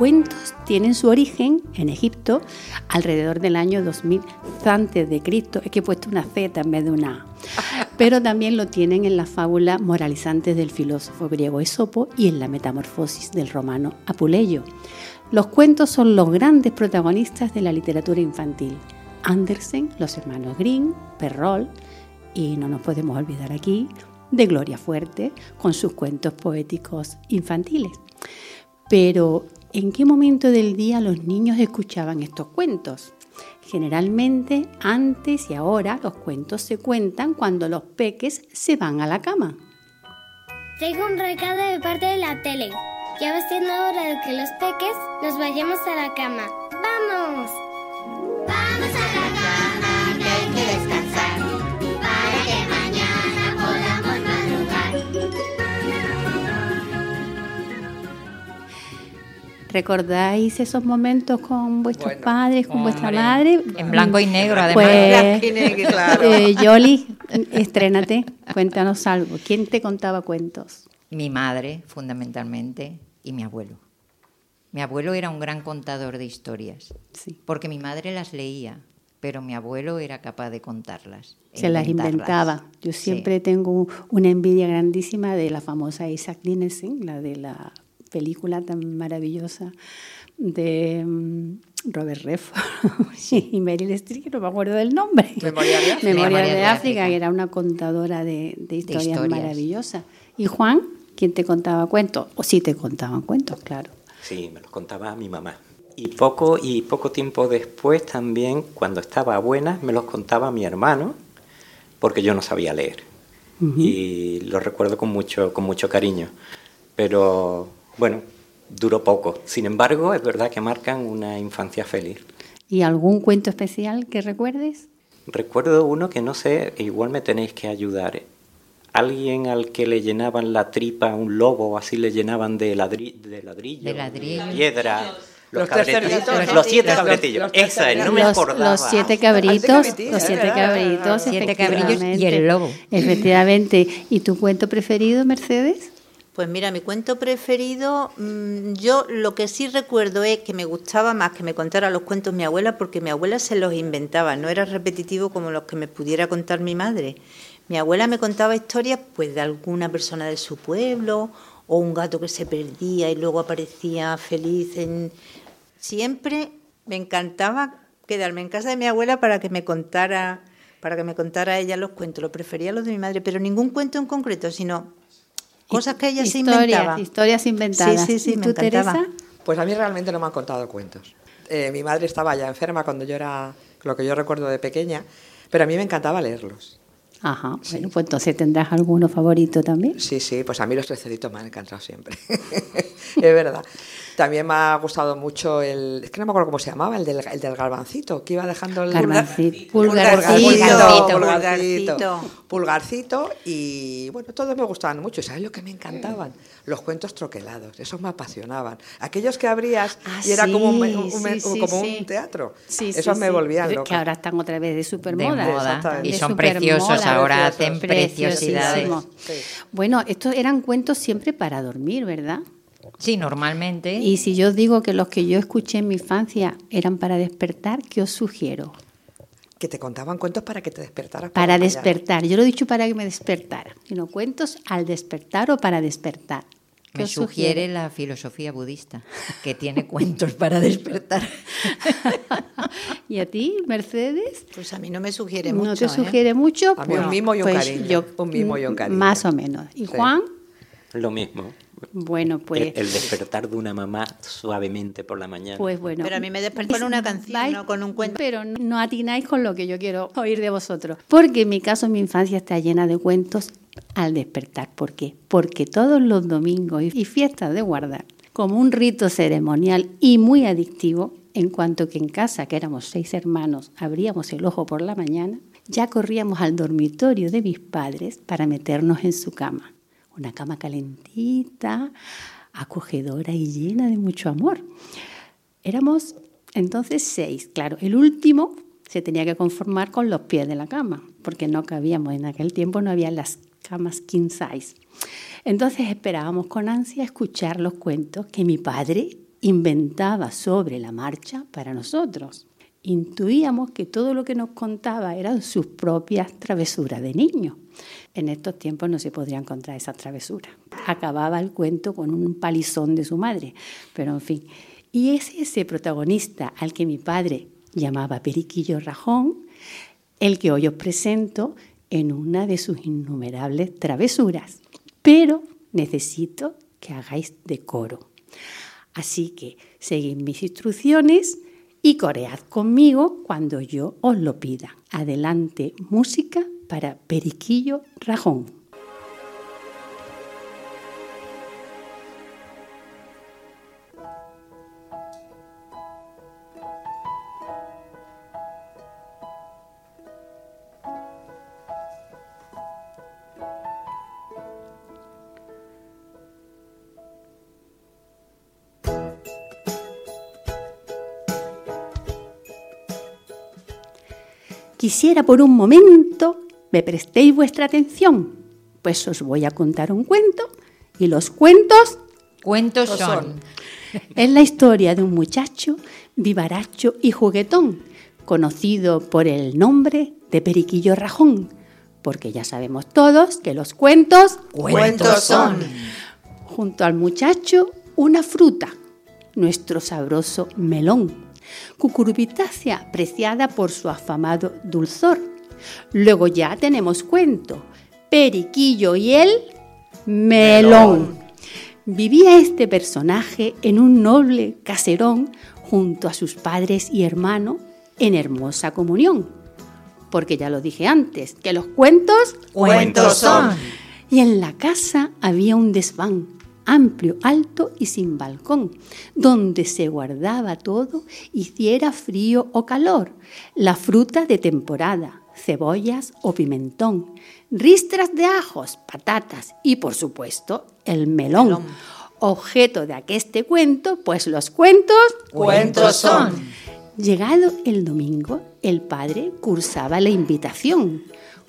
Cuentos tienen su origen en Egipto alrededor del año 2000 antes de Cristo. Es que he puesto una Z en vez de una A. (laughs) pero también lo tienen en la fábula moralizantes del filósofo griego Esopo y en la metamorfosis del romano Apuleyo. Los cuentos son los grandes protagonistas de la literatura infantil. Andersen, los hermanos Grimm, Perrol y no nos podemos olvidar aquí de Gloria Fuerte con sus cuentos poéticos infantiles. Pero, ¿en qué momento del día los niños escuchaban estos cuentos? Generalmente, antes y ahora, los cuentos se cuentan cuando los peques se van a la cama. Tengo un recado de parte de la tele. Ya va siendo hora de que los peques nos vayamos a la cama. ¡Vamos! ¿Recordáis esos momentos con vuestros padres, con vuestra madre? En blanco y negro, además. Pues, y negro, claro. eh, Yoli, estrénate, cuéntanos algo. ¿Quién te contaba cuentos? Mi madre, fundamentalmente, y mi abuelo. Mi abuelo era un gran contador de historias, Sí. porque mi madre las leía, pero mi abuelo era capaz de contarlas. e Se las inventaba. Yo Sí. siempre tengo una envidia grandísima de la famosa Isaac Dinesen, la de la película tan maravillosa de mm, Robert Redford (laughs) y Meryl Streep, que no me acuerdo del nombre. Memorial de África. Memorial de de África, que era una contadora de, de historias, historias. maravillosas. ¿Y Juan? ¿Quién te contaba cuentos? O sí te contaban cuentos, claro. Sí, me los contaba mi mamá. Y poco, y poco tiempo después también, cuando estaba buena, me los contaba mi hermano, porque yo no sabía leer. Y lo recuerdo con mucho, con mucho cariño. Pero bueno, duró poco. Sin embargo, es verdad que marcan una infancia feliz. ¿Y algún cuento especial que recuerdes? Recuerdo uno que no sé, igual me tenéis que ayudar. Alguien al que le llenaban la tripa a un lobo, así le llenaban de, ladri- de ladrillo, De ladrillo. piedra. Los, Los cabretillos, los, siete Los- cabretillos. los tres Esa es, no me los, acordaba. los siete cabritos, los siete cabritos, Siete cabrillos y el lobo. Efectivamente. ¿Y tu cuento preferido, Mercedes? Pues mira, mi cuento preferido, mm, yo lo que sí recuerdo es que me gustaba más que me contara los cuentos mi abuela, porque mi abuela se los inventaba, no era repetitivo como los que me pudiera contar mi madre. Mi abuela me contaba historias pues de alguna persona de su pueblo o un gato que se perdía y luego aparecía feliz en siempre me encantaba quedarme en casa de mi abuela para que me contara para que me contara ella los cuentos, lo prefería los de mi madre, pero ningún cuento en concreto, sino cosas que ella se historias, inventaba. historias inventadas. Sí, sí, sí, ¿Y me tú, encantaba. Teresa? Pues a mí realmente no me han contado cuentos. Eh, mi madre estaba ya enferma cuando yo era, lo que yo recuerdo de pequeña, pero a mí me encantaba leerlos. Ajá, bueno, pues entonces tendrás alguno favorito también. Sí, sí, pues a mí los tres cerditos me han encantado siempre. (laughs) es verdad. También me ha gustado mucho el. Es que no me acuerdo cómo se llamaba, el del, el del garbancito, que iba dejando el. Garbancito, Pulgarcito, pulgarcito. pulgarcito, Pulgarcito. y bueno, todos me gustaban mucho. ¿Y ¿Sabes lo que me encantaban? Los cuentos troquelados, esos me apasionaban. Aquellos que abrías Ah, y era como, un, sí, un- sí, sí, como sí. un teatro. Sí, esos sí, me sí. volvían Que loca. ahora están otra vez de super De moda. Y son supermoda. preciosos, ahora Preciosos. hacen preciosidades. Bueno, estos eran cuentos siempre para dormir, ¿verdad? Sí, normalmente. Y si yo digo que los que yo escuché en mi infancia eran para despertar, ¿qué os sugiero? Que te contaban cuentos para que te despertaras. Para despertar. Yo lo he dicho para que me despertara, sino cuentos al despertar o para despertar. ¿Qué Me os sugiere sugiere? la filosofía budista, que tiene cuentos para despertar. (laughs) ¿Y a ti, Mercedes? Pues a mí no me sugiere mucho. ¿No te ¿eh? sugiere mucho? A mí un mimo y un pues cariño, yo- un mimo y un cariño. Más o menos. ¿Y Sí. Juan? Lo mismo. Bueno, pues... el, el despertar de una mamá suavemente por la mañana. Pues bueno. Pero a mí me despertó con una canción, Vais- no con un cuento. Pero no atináis con lo que yo quiero oír de vosotros. Porque en mi caso, mi infancia está llena de cuentos al despertar. ¿Por qué? Porque todos los domingos y fiestas de guardar, como un rito ceremonial y muy adictivo, en cuanto que en casa, que éramos seis hermanos, abríamos el ojo por la mañana, ya corríamos al dormitorio de mis padres para meternos en su cama. Una cama calentita, acogedora y llena de mucho amor. Éramos entonces seis. Claro, el último se tenía que conformar con los pies de la cama, porque no cabíamos. En aquel tiempo no había las camas king size. Entonces esperábamos con ansia escuchar los cuentos que mi padre inventaba sobre la marcha para nosotros. Intuíamos que todo lo que nos contaba eran sus propias travesuras de niño. En estos tiempos no se podría encontrar esas travesuras. Acababa el cuento con un palizón de su madre, pero en fin. Y es ese protagonista al que mi padre llamaba Periquillo Rajón, el que hoy os presento en una de sus innumerables travesuras. Pero necesito que hagáis decoro. Así que seguid mis instrucciones y coread conmigo cuando yo os lo pida. Adelante, música para Periquillo Rajón. Quisiera por un momento me prestéis vuestra atención, pues os voy a contar un cuento y los cuentos Cuentos son. (laughs) es la historia de un muchacho vivaracho y juguetón, conocido por el nombre de Periquillo Rajón, porque ya sabemos todos que los cuentos Cuentos son. Junto al muchacho, una fruta, nuestro sabroso melón, cucurbitácea apreciada por su afamado dulzor. Luego ya tenemos cuento, Periquillo y el melón. Vivía este personaje en un noble caserón junto a sus padres y hermano en hermosa comunión. Porque ya lo dije antes, que los cuentos Cuentos son. Y en la casa había un desván, amplio, alto y sin balcón, donde se guardaba todo, hiciera frío o calor, la fruta de temporada, cebollas o pimentón, ristras de ajos, patatas y, por supuesto, el melón. Objeto de aqueste cuento, pues los cuentos Cuentos son. Llegado el domingo, el padre cursaba la invitación.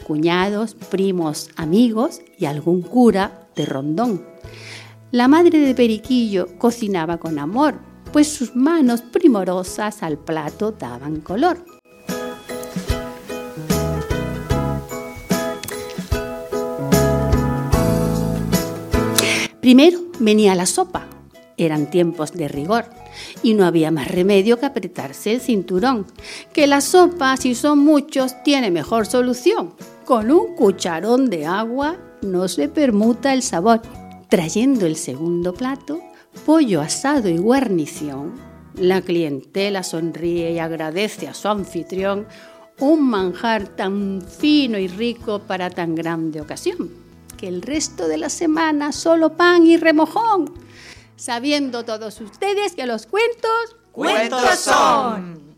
Cuñados, primos, amigos y algún cura de rondón. La madre de Periquillo cocinaba con amor, pues sus manos primorosas al plato daban color. Primero venía la sopa. Eran tiempos de rigor y no había más remedio que apretarse el cinturón. Que la sopa, si son muchos, tiene mejor solución. Con un cucharón de agua no se permuta el sabor. Trayendo el segundo plato, pollo asado y guarnición, la clientela sonríe y agradece a su anfitrión un manjar tan fino y rico para tan grande ocasión, que el resto de la semana solo pan y remojón, sabiendo todos ustedes que los cuentos Cuentos son.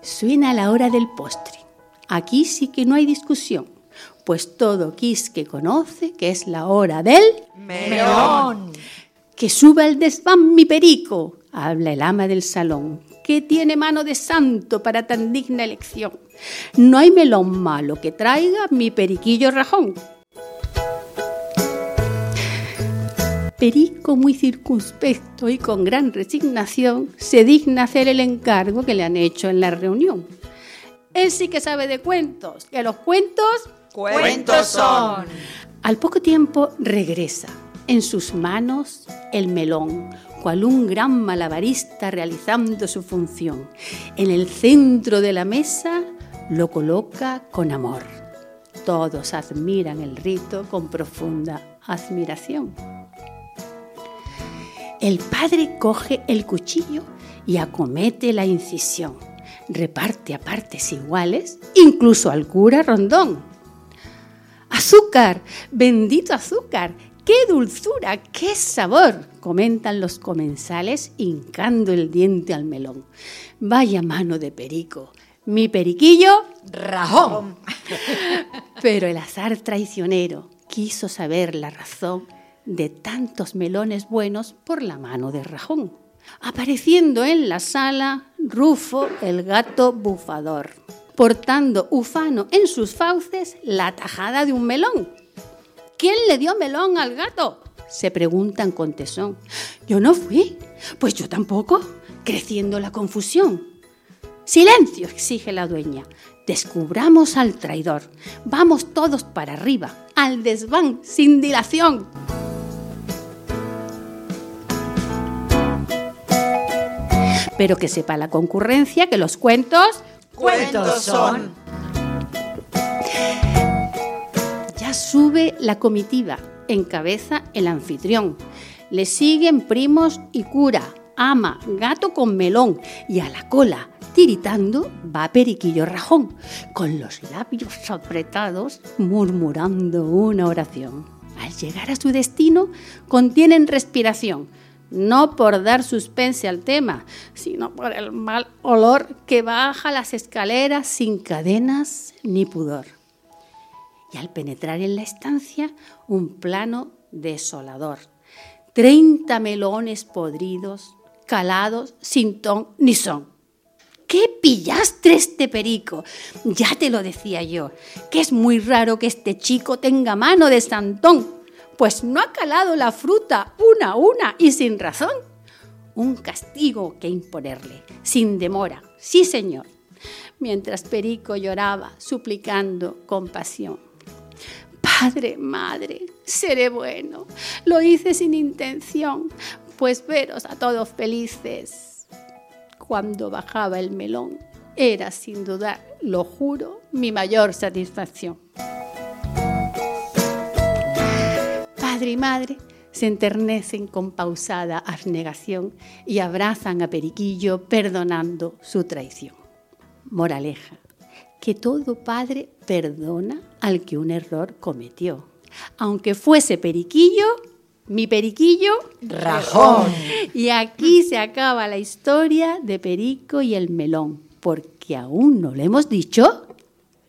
Suena la hora del postre. Aquí sí que no hay discusión, pues todo quisque conoce que es la hora del Melón. Que suba el desván mi perico, habla el ama del salón, que tiene mano de santo para tan digna elección. No hay melón malo que traiga mi periquillo rajón. Perico, muy circunspecto y con gran resignación, se digna hacer el encargo que le han hecho en la reunión. Él sí que sabe de cuentos, que los cuentos Cuentos son. al poco tiempo regresa. En sus manos el melón, cual un gran malabarista realizando su función. En el centro de la mesa lo coloca con amor. Todos admiran el rito con profunda admiración. El padre coge el cuchillo y acomete la incisión. Reparte a partes iguales, incluso al cura rondón. Azúcar, bendito azúcar, qué dulzura, qué sabor, comentan los comensales hincando el diente al melón. Vaya mano de perico, mi periquillo Rajón. (laughs) pero el azar traicionero quiso saber la razón de tantos melones buenos por la mano de Rajón. Apareciendo en la sala, Rufo, el gato bufador, portando ufano en sus fauces la tajada de un melón. ¿Quién le dio melón al gato? Se preguntan con tesón. Yo no fui. Pues yo tampoco. creciendo la confusión. Silencio, exige la dueña. Descubramos al traidor. Vamos todos para arriba, al desván, sin dilación. Pero que sepa la concurrencia que los cuentos Cuentos son. Sube la comitiva, encabeza el anfitrión. Le siguen primos y cura, ama, gato con melón y a la cola, tiritando, va Periquillo Rajón, con los labios apretados, murmurando una oración. Al llegar a su destino, contienen respiración, no por dar suspense al tema, sino por el mal olor que baja las escaleras sin cadenas ni pudor. Y al penetrar en la estancia, un plano desolador. Treinta melones podridos, calados, sin ton ni son. ¿Qué pillastre este perico? Ya te lo decía yo, que es muy raro que este chico tenga mano de santón, pues no ha calado la fruta una a una y sin razón. Un castigo que imponerle, sin demora, sí señor, mientras Perico lloraba, suplicando compasión. Padre, madre, seré bueno, lo hice sin intención, pues veros a todos felices. Cuando bajaba el melón, era sin dudar, lo juro, mi mayor satisfacción. Padre y madre se enternecen con pausada abnegación y abrazan a Periquillo perdonando su traición. Moraleja, que todo padre perdona al que un error cometió. Aunque fuese Periquillo, mi Periquillo Rajón. Y aquí se acaba la historia de Perico y el melón, porque aún no le hemos dicho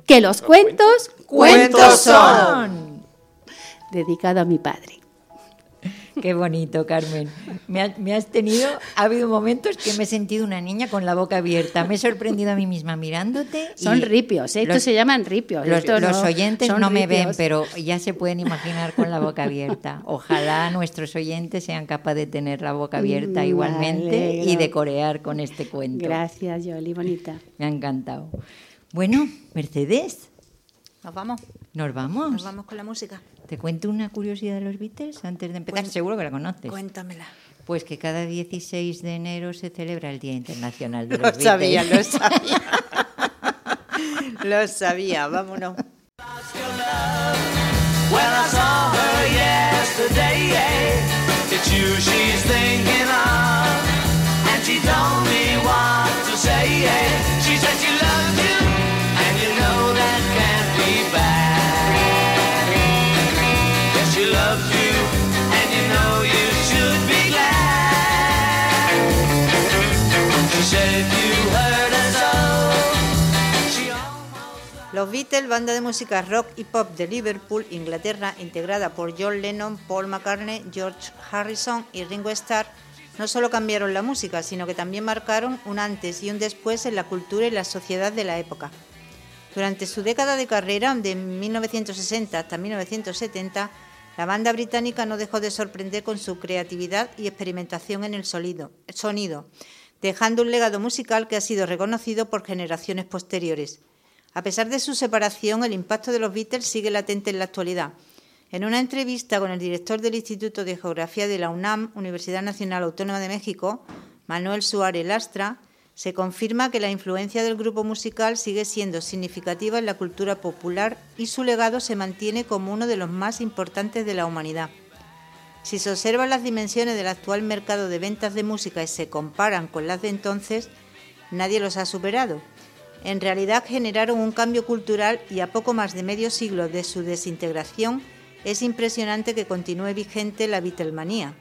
que los cuentos Cuentos son. Dedicado a mi padre. Qué bonito, Carmen. Me, ha- me has tenido, ha habido momentos que me he sentido una niña con la boca abierta. Me he sorprendido a mí misma mirándote. Son ripios, ¿eh? estos se llaman ripios. Los, estos los no- oyentes no me ven, pero ya se pueden imaginar con la boca abierta. Ojalá nuestros oyentes sean capaces de tener la boca abierta Me igualmente y de corear con este cuento. Gracias, Yoli, bonita. Me ha encantado. Bueno, Mercedes, Nos vamos, ¿nos vamos? nos vamos con la música. ¿Te cuento una curiosidad de los Beatles antes de empezar? Seguro que la conoces. Cuéntamela. Pues que cada 16 de enero se celebra el Día Internacional de Lo los sabía, lo Beatles. (laughs) sabía. lo sabía, vámonos. When I saw her yesterday, it's you she's thinking of. And she told me what to say. She said she loved you, Los Beatles, banda de música rock y pop de Liverpool, Inglaterra, integrada por John Lennon, Paul McCartney, George Harrison y Ringo Starr, no solo cambiaron la música, sino que también marcaron un antes y un después en la cultura y la sociedad de la época. Durante su década de carrera, de 1960 hasta 1970, la banda británica no dejó de sorprender con su creatividad y experimentación en el sonido, dejando un legado musical que ha sido reconocido por generaciones posteriores. A pesar de su separación, el impacto de los Beatles sigue latente en la actualidad. En una entrevista con el director del Instituto de Geografía de la UNAM, Universidad Nacional Autónoma de México, Manuel Suárez Lastra, se confirma que la influencia del grupo musical sigue siendo significativa en la cultura popular y su legado se mantiene como uno de los más importantes de la humanidad. Si se observan las dimensiones del actual mercado de ventas de música y se comparan con las de entonces, nadie los ha superado. En realidad generaron un cambio cultural y a poco más de medio siglo de su desintegración es impresionante que continúe vigente la Beatlemanía.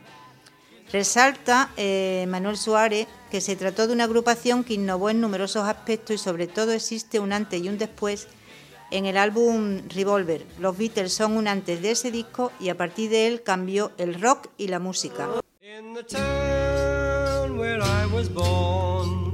Resalta eh, Manuel Suárez que se trató de una agrupación que innovó en numerosos aspectos y sobre todo existe un antes y un después en el álbum Revolver. Los Beatles son un antes de ese disco y a partir de él cambió el rock y la música. In the town where I was born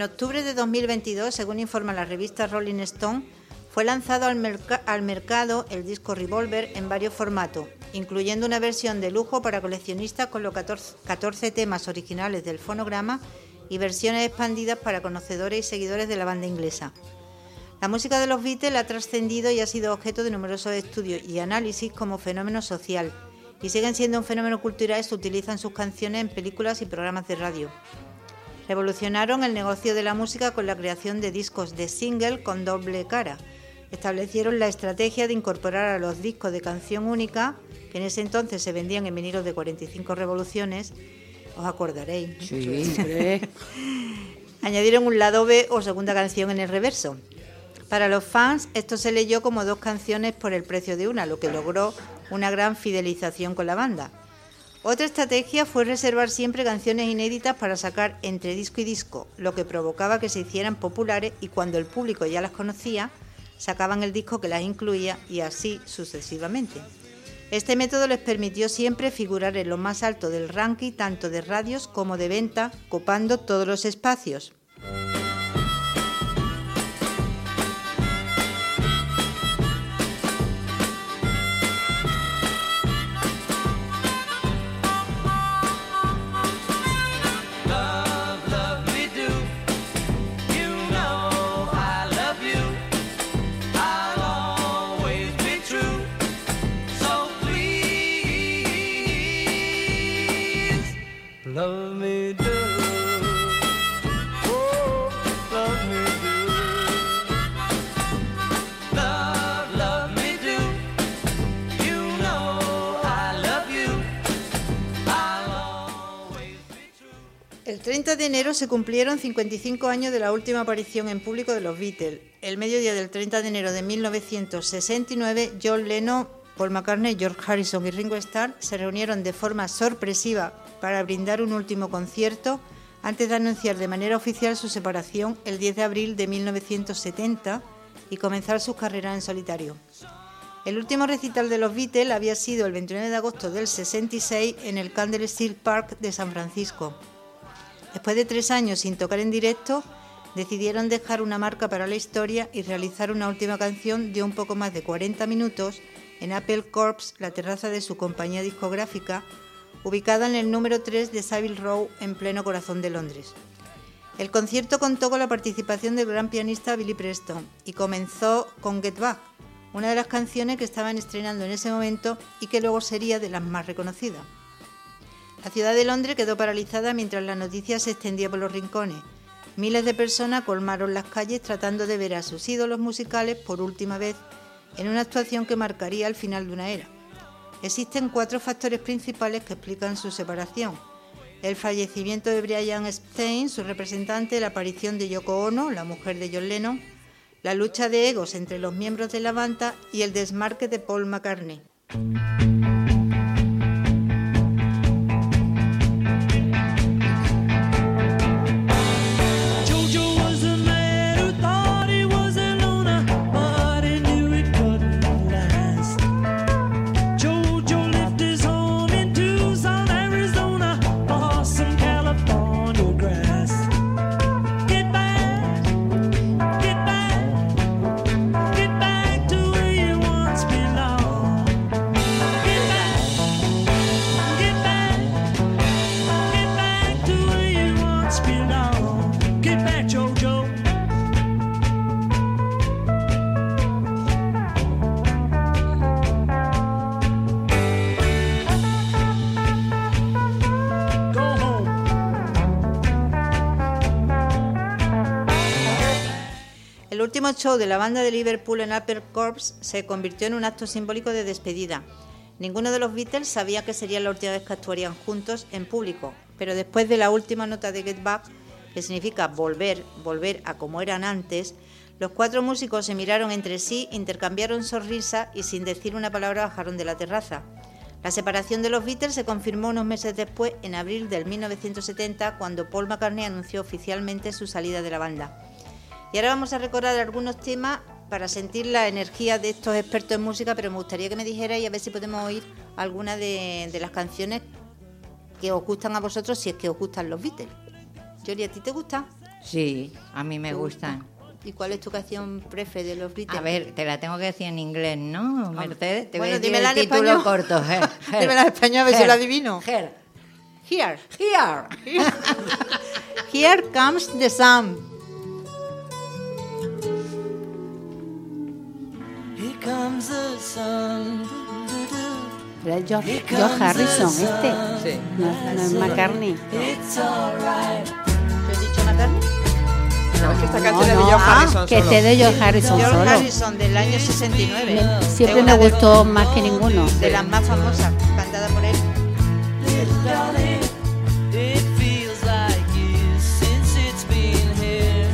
En octubre de 2022, según informa la revista Rolling Stone, fue lanzado al, merca- al mercado el disco Revolver en varios formatos, incluyendo una versión de lujo para coleccionistas con los 14, 14 temas originales del fonograma y versiones expandidas para conocedores y seguidores de la banda inglesa. La música de los Beatles ha trascendido y ha sido objeto de numerosos estudios y análisis como fenómeno social, y siguen siendo un fenómeno cultural y se utilizan sus canciones en películas y programas de radio. Revolucionaron el negocio de la música con la creación de discos de single con doble cara. Establecieron la estrategia de incorporar a los discos de canción única, que en ese entonces se vendían en vinilos de 45 revoluciones, os acordaréis. Sí, hombre. (laughs) Añadieron un lado B o segunda canción en el reverso. Para los fans, esto se leyó como dos canciones por el precio de una, lo que logró una gran fidelización con la banda. Otra estrategia fue reservar siempre canciones inéditas para sacar entre disco y disco, lo que provocaba que se hicieran populares y cuando el público ya las conocía, sacaban el disco que las incluía y así sucesivamente. Este método les permitió siempre figurar en lo más alto del ranking tanto de radios como de venta, copando todos los espacios. Love me do. El 30 de enero se cumplieron 55 años de la última aparición en público de los Beatles. El mediodía del 30 de enero de 1969, John Lennon, Paul McCartney, George Harrison y Ringo Starr se reunieron de forma sorpresiva para brindar un último concierto antes de anunciar de manera oficial su separación el 10 de abril de 1970 y comenzar sus carreras en solitario. El último recital de los Beatles había sido el 29 de agosto del 66 en el Candlestick Park de San Francisco. Después de tres años sin tocar en directo, decidieron dejar una marca para la historia y realizar una última canción de un poco más de 40 minutos en Apple Corps, la terraza de su compañía discográfica, ubicada en el número 3 de Savile Row, en pleno corazón de Londres. El concierto contó con la participación del gran pianista Billy Preston y comenzó con Get Back, una de las canciones que estaban estrenando en ese momento y que luego sería de las más reconocidas. La ciudad de Londres quedó paralizada mientras la noticia se extendía por los rincones. Miles de personas colmaron las calles tratando de ver a sus ídolos musicales por última vez en una actuación que marcaría el final de una era. Existen cuatro factores principales que explican su separación. El fallecimiento de Brian Epstein, su representante, la aparición de Yoko Ono, la mujer de John Lennon, la lucha de egos entre los miembros de la banda y el desmarque de Paul McCartney. Último show de la banda de Liverpool en Upper Corps se convirtió en un acto simbólico de despedida. Ninguno de los Beatles sabía que sería la última vez que actuarían juntos en público, pero después de la última nota de Get Back, que significa volver, volver a como eran antes, los cuatro músicos se miraron entre sí, intercambiaron sonrisas y sin decir una palabra bajaron de la terraza. La separación de los Beatles se confirmó unos meses después, en abril del 1970, cuando Paul McCartney anunció oficialmente su salida de la banda. Y ahora vamos a recordar algunos temas para sentir la energía de estos expertos en música, pero me gustaría que me dijerais a ver si podemos oír alguna de, de las canciones que os gustan a vosotros, si es que os gustan los Beatles. Yori, ¿a ti te gusta? Sí, a mí me ¿Te gustan. ¿Y cuál es tu canción prefe de los Beatles? A ver, te la tengo que decir en inglés, ¿no, Mercedes? Te voy Bueno, a decir el en título español. corto. Her, (laughs) her. Dímela en español a ver si la adivino. Her. Here. Here. Here (laughs) comes the sun. Here comes the sun. Era George, George Harrison, este. Sí. No, no es McCartney. It's alright. ¿Yo he dicho McCartney? No, es que esta No, canción es de no, George ah, Harrison que solo. esté de George Harrison George solo. Harrison del año 69. Me- siempre una me de- gustó más que ninguno. De las más famosas, cantada por él. Darling, it feels like years since it's been here.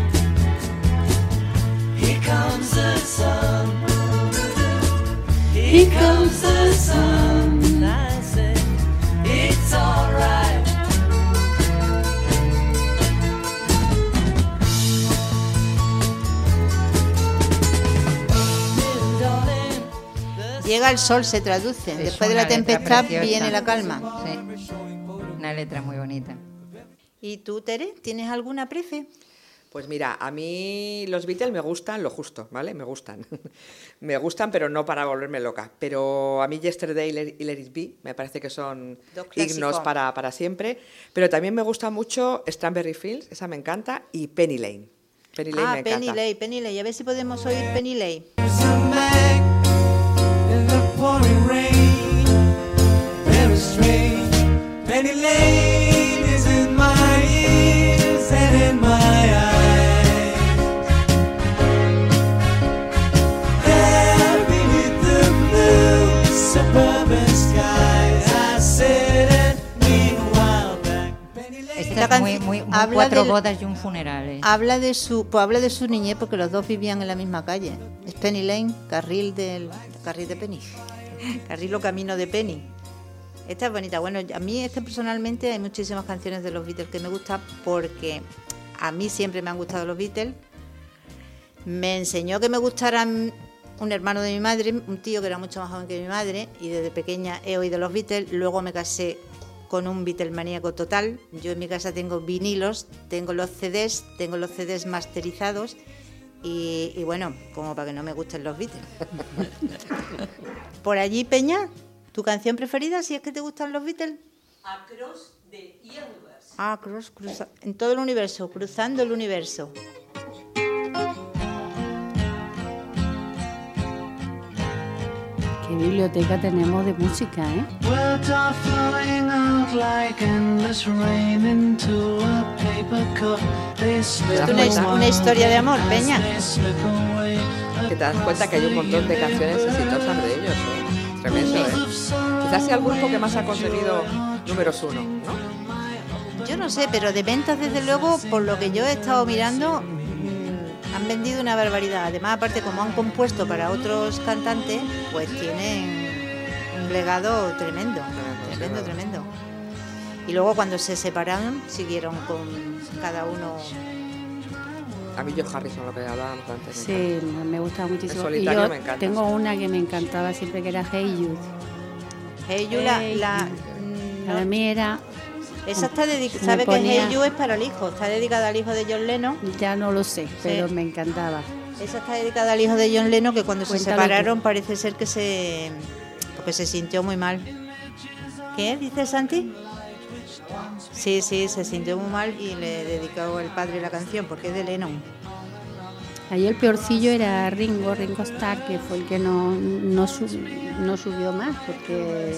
Here comes the sun. Here comes the sun. I said, it's alright. Llega el sol, se traduce. Es Después de la tempestad preciosa. viene la calma. Sí. Una letra muy bonita. ¿Y tú, Tere, tienes alguna prefe? Pues mira, a mí los Beatles me gustan lo justo, ¿vale? Me gustan. (laughs) me gustan, pero no para volverme loca. Pero a mí Yesterday y Let- It Be me parece que son himnos para, para siempre. Pero también me gusta mucho Strawberry Fields, esa me encanta, y Penny Lane. Penny Lane Ah, me Penny encanta. Lane, Penny Lane. A ver si podemos oír Penny Lane. In the pouring rain, very strange. Penny Lane Esta muy, muy, muy habla cuatro del- bodas y un funeral. ¿eh? Habla de su, pues habla de su niñez porque los dos vivían en la misma calle. Es Penny Lane, carril del carril de Penny. (laughs) Carril o camino de Penny. Esta es bonita. Bueno, a mí es que personalmente hay muchísimas canciones de los Beatles que me gustan porque a mí siempre me han gustado los Beatles. Me enseñó que me gustaran un hermano de mi madre, un tío que era mucho más joven que mi madre, y desde pequeña he oído los Beatles. Luego me casé con un Beatle maníaco total. Yo en mi casa tengo vinilos, tengo los CDs, tengo los CDs masterizados. Y, y bueno, como para que no me gusten los Beatles. (laughs) Por allí, Peña, ¿tu canción preferida si es que te gustan los Beatles? Across the universe. Ah, cross, cruza, en todo el universo, cruzando el universo. Qué biblioteca tenemos de música, ¿eh? Words are flowing out like endless rain into a paper cup. They slip Una, his- una historia de amor, Peña. Que te das cuenta que hay un montón de canciones exitosas de ellos, ¿eh? Tremendo, ¿eh? Quizás sea el grupo que más ha conseguido números uno, ¿no? Yo no sé, pero de ventas, desde luego, por lo que yo he estado mirando, han vendido una barbaridad. Además, aparte, como han compuesto para otros cantantes, pues tienen un legado tremendo, tremendo, tremendo. Y luego cuando se separaron, siguieron con cada uno. A mí George Harrison, lo que hablábamos antes. me Sí, me gusta muchísimo. El y solitario yo me encanta. tengo una que me encantaba siempre que era Hey Jude. Hey You, la, Hey la- Jude. mm, Para mí era, esa está dedicada, sabe que ponía- Hey You es para el hijo, está dedicada al hijo de John Lennon. ya no lo sé, pero me encantaba. Esa está dedicada al hijo de John Lennon que cuando se separaron parece ser que se porque se sintió muy mal. ¿Qué dice Santi? Sí, sí, se sintió muy mal y le dedicó el padre la canción porque es de Lennon. Ahí el peorcillo era Ringo, Ringo Starr, que fue el que no, no, su- no subió más, porque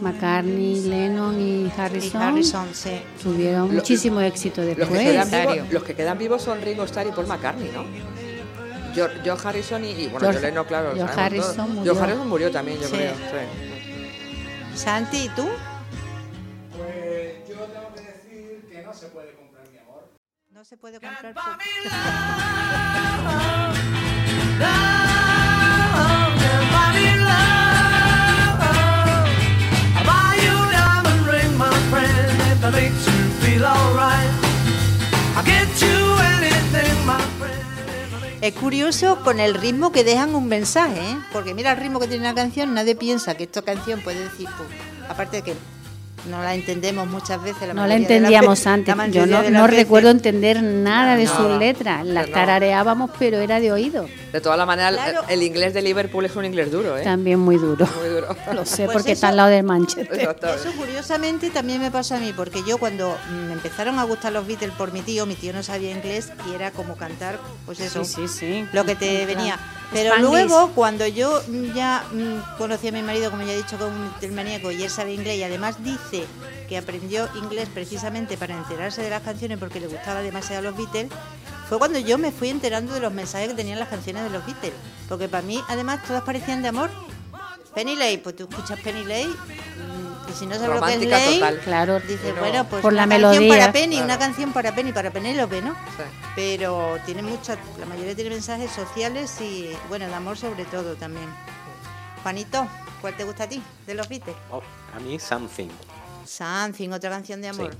McCartney, Lennon y Harrison, Y Harrison, sí. tuvieron muchísimo éxito Los que, después. quedan vivos, los que quedan vivos son Ringo Starr y Paul McCartney, ¿no? George, George Harrison y, y, bueno, George- John Lennon, claro. sabemos Harrison murió. George Harrison murió también, yo Sí. creo. sí. Santi, ¿y tú? Pues yo tengo que decir que no se puede. No se puede comprar. Es curioso con el ritmo que dejan un mensaje, ¿eh? porque mira el ritmo que tiene la canción, nadie piensa que esta canción puede decir, pues, aparte de que no la entendemos muchas veces. La No la entendíamos veces- antes. la Yo no, no recuerdo entender nada de sus Nada. letras. Las No. tarareábamos, pero era de oído. De todas las maneras, Claro. el, el inglés de Liverpool es un inglés duro, ¿eh? También muy duro. Muy duro. (laughs) Lo sé Pues porque eso- está al lado del Manchester. Exactamente. Eso curiosamente también me pasó a mí, porque yo cuando mm, me empezaron a gustar los Beatles por mi tío, mi tío no sabía inglés y era como cantar, pues eso, Sí, sí, sí. lo que te Claro. venía. Pero Spanglish. luego, cuando yo mm, ya mm, conocí a mi marido, como ya he dicho, como un maníaco y él sabe inglés y además dice que aprendió inglés precisamente para enterarse de las canciones porque le gustaba demasiado los Beatles, fue cuando yo me fui enterando de los mensajes que tenían las canciones de los Beatles. Porque para mí, además, todas parecían de amor. Penny Lane, pues tú escuchas Penny Lane mm, y si no sabes lo que es Lane. Claro, dices, bueno, pues Por una la canción melodía. para Penny, una Claro. canción para Penny, para Penélope, ¿no? Sí. pero tiene muchas, la mayoría tiene mensajes sociales y, bueno, de amor sobre todo también. Juanito, ¿cuál te gusta a ti de los Beatles? Oh, a mí Something. Something, otra canción de amor.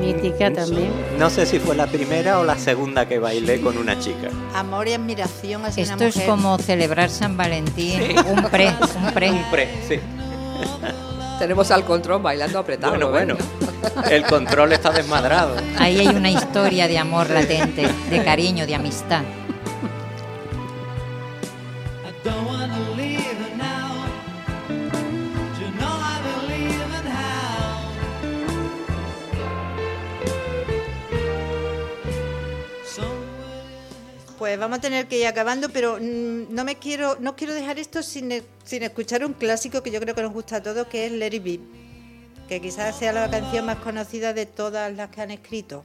Mítica también. No sé si fue la primera o la segunda que bailé con una chica. Amor y admiración hacia una Esto es mujer. como celebrar San Valentín, un pre, un pre. Un pre, sí. (laughs) Tenemos al control bailando apretado. Bueno, bueno. El control está desmadrado. Ahí hay una historia de amor latente, de cariño, de amistad. Pues vamos a tener que ir acabando, pero mm, no me quiero, no quiero dejar esto sin, e- sin escuchar un clásico que yo creo que nos gusta a todos, que es It Be, que quizás sea la canción más conocida de todas las que han escrito.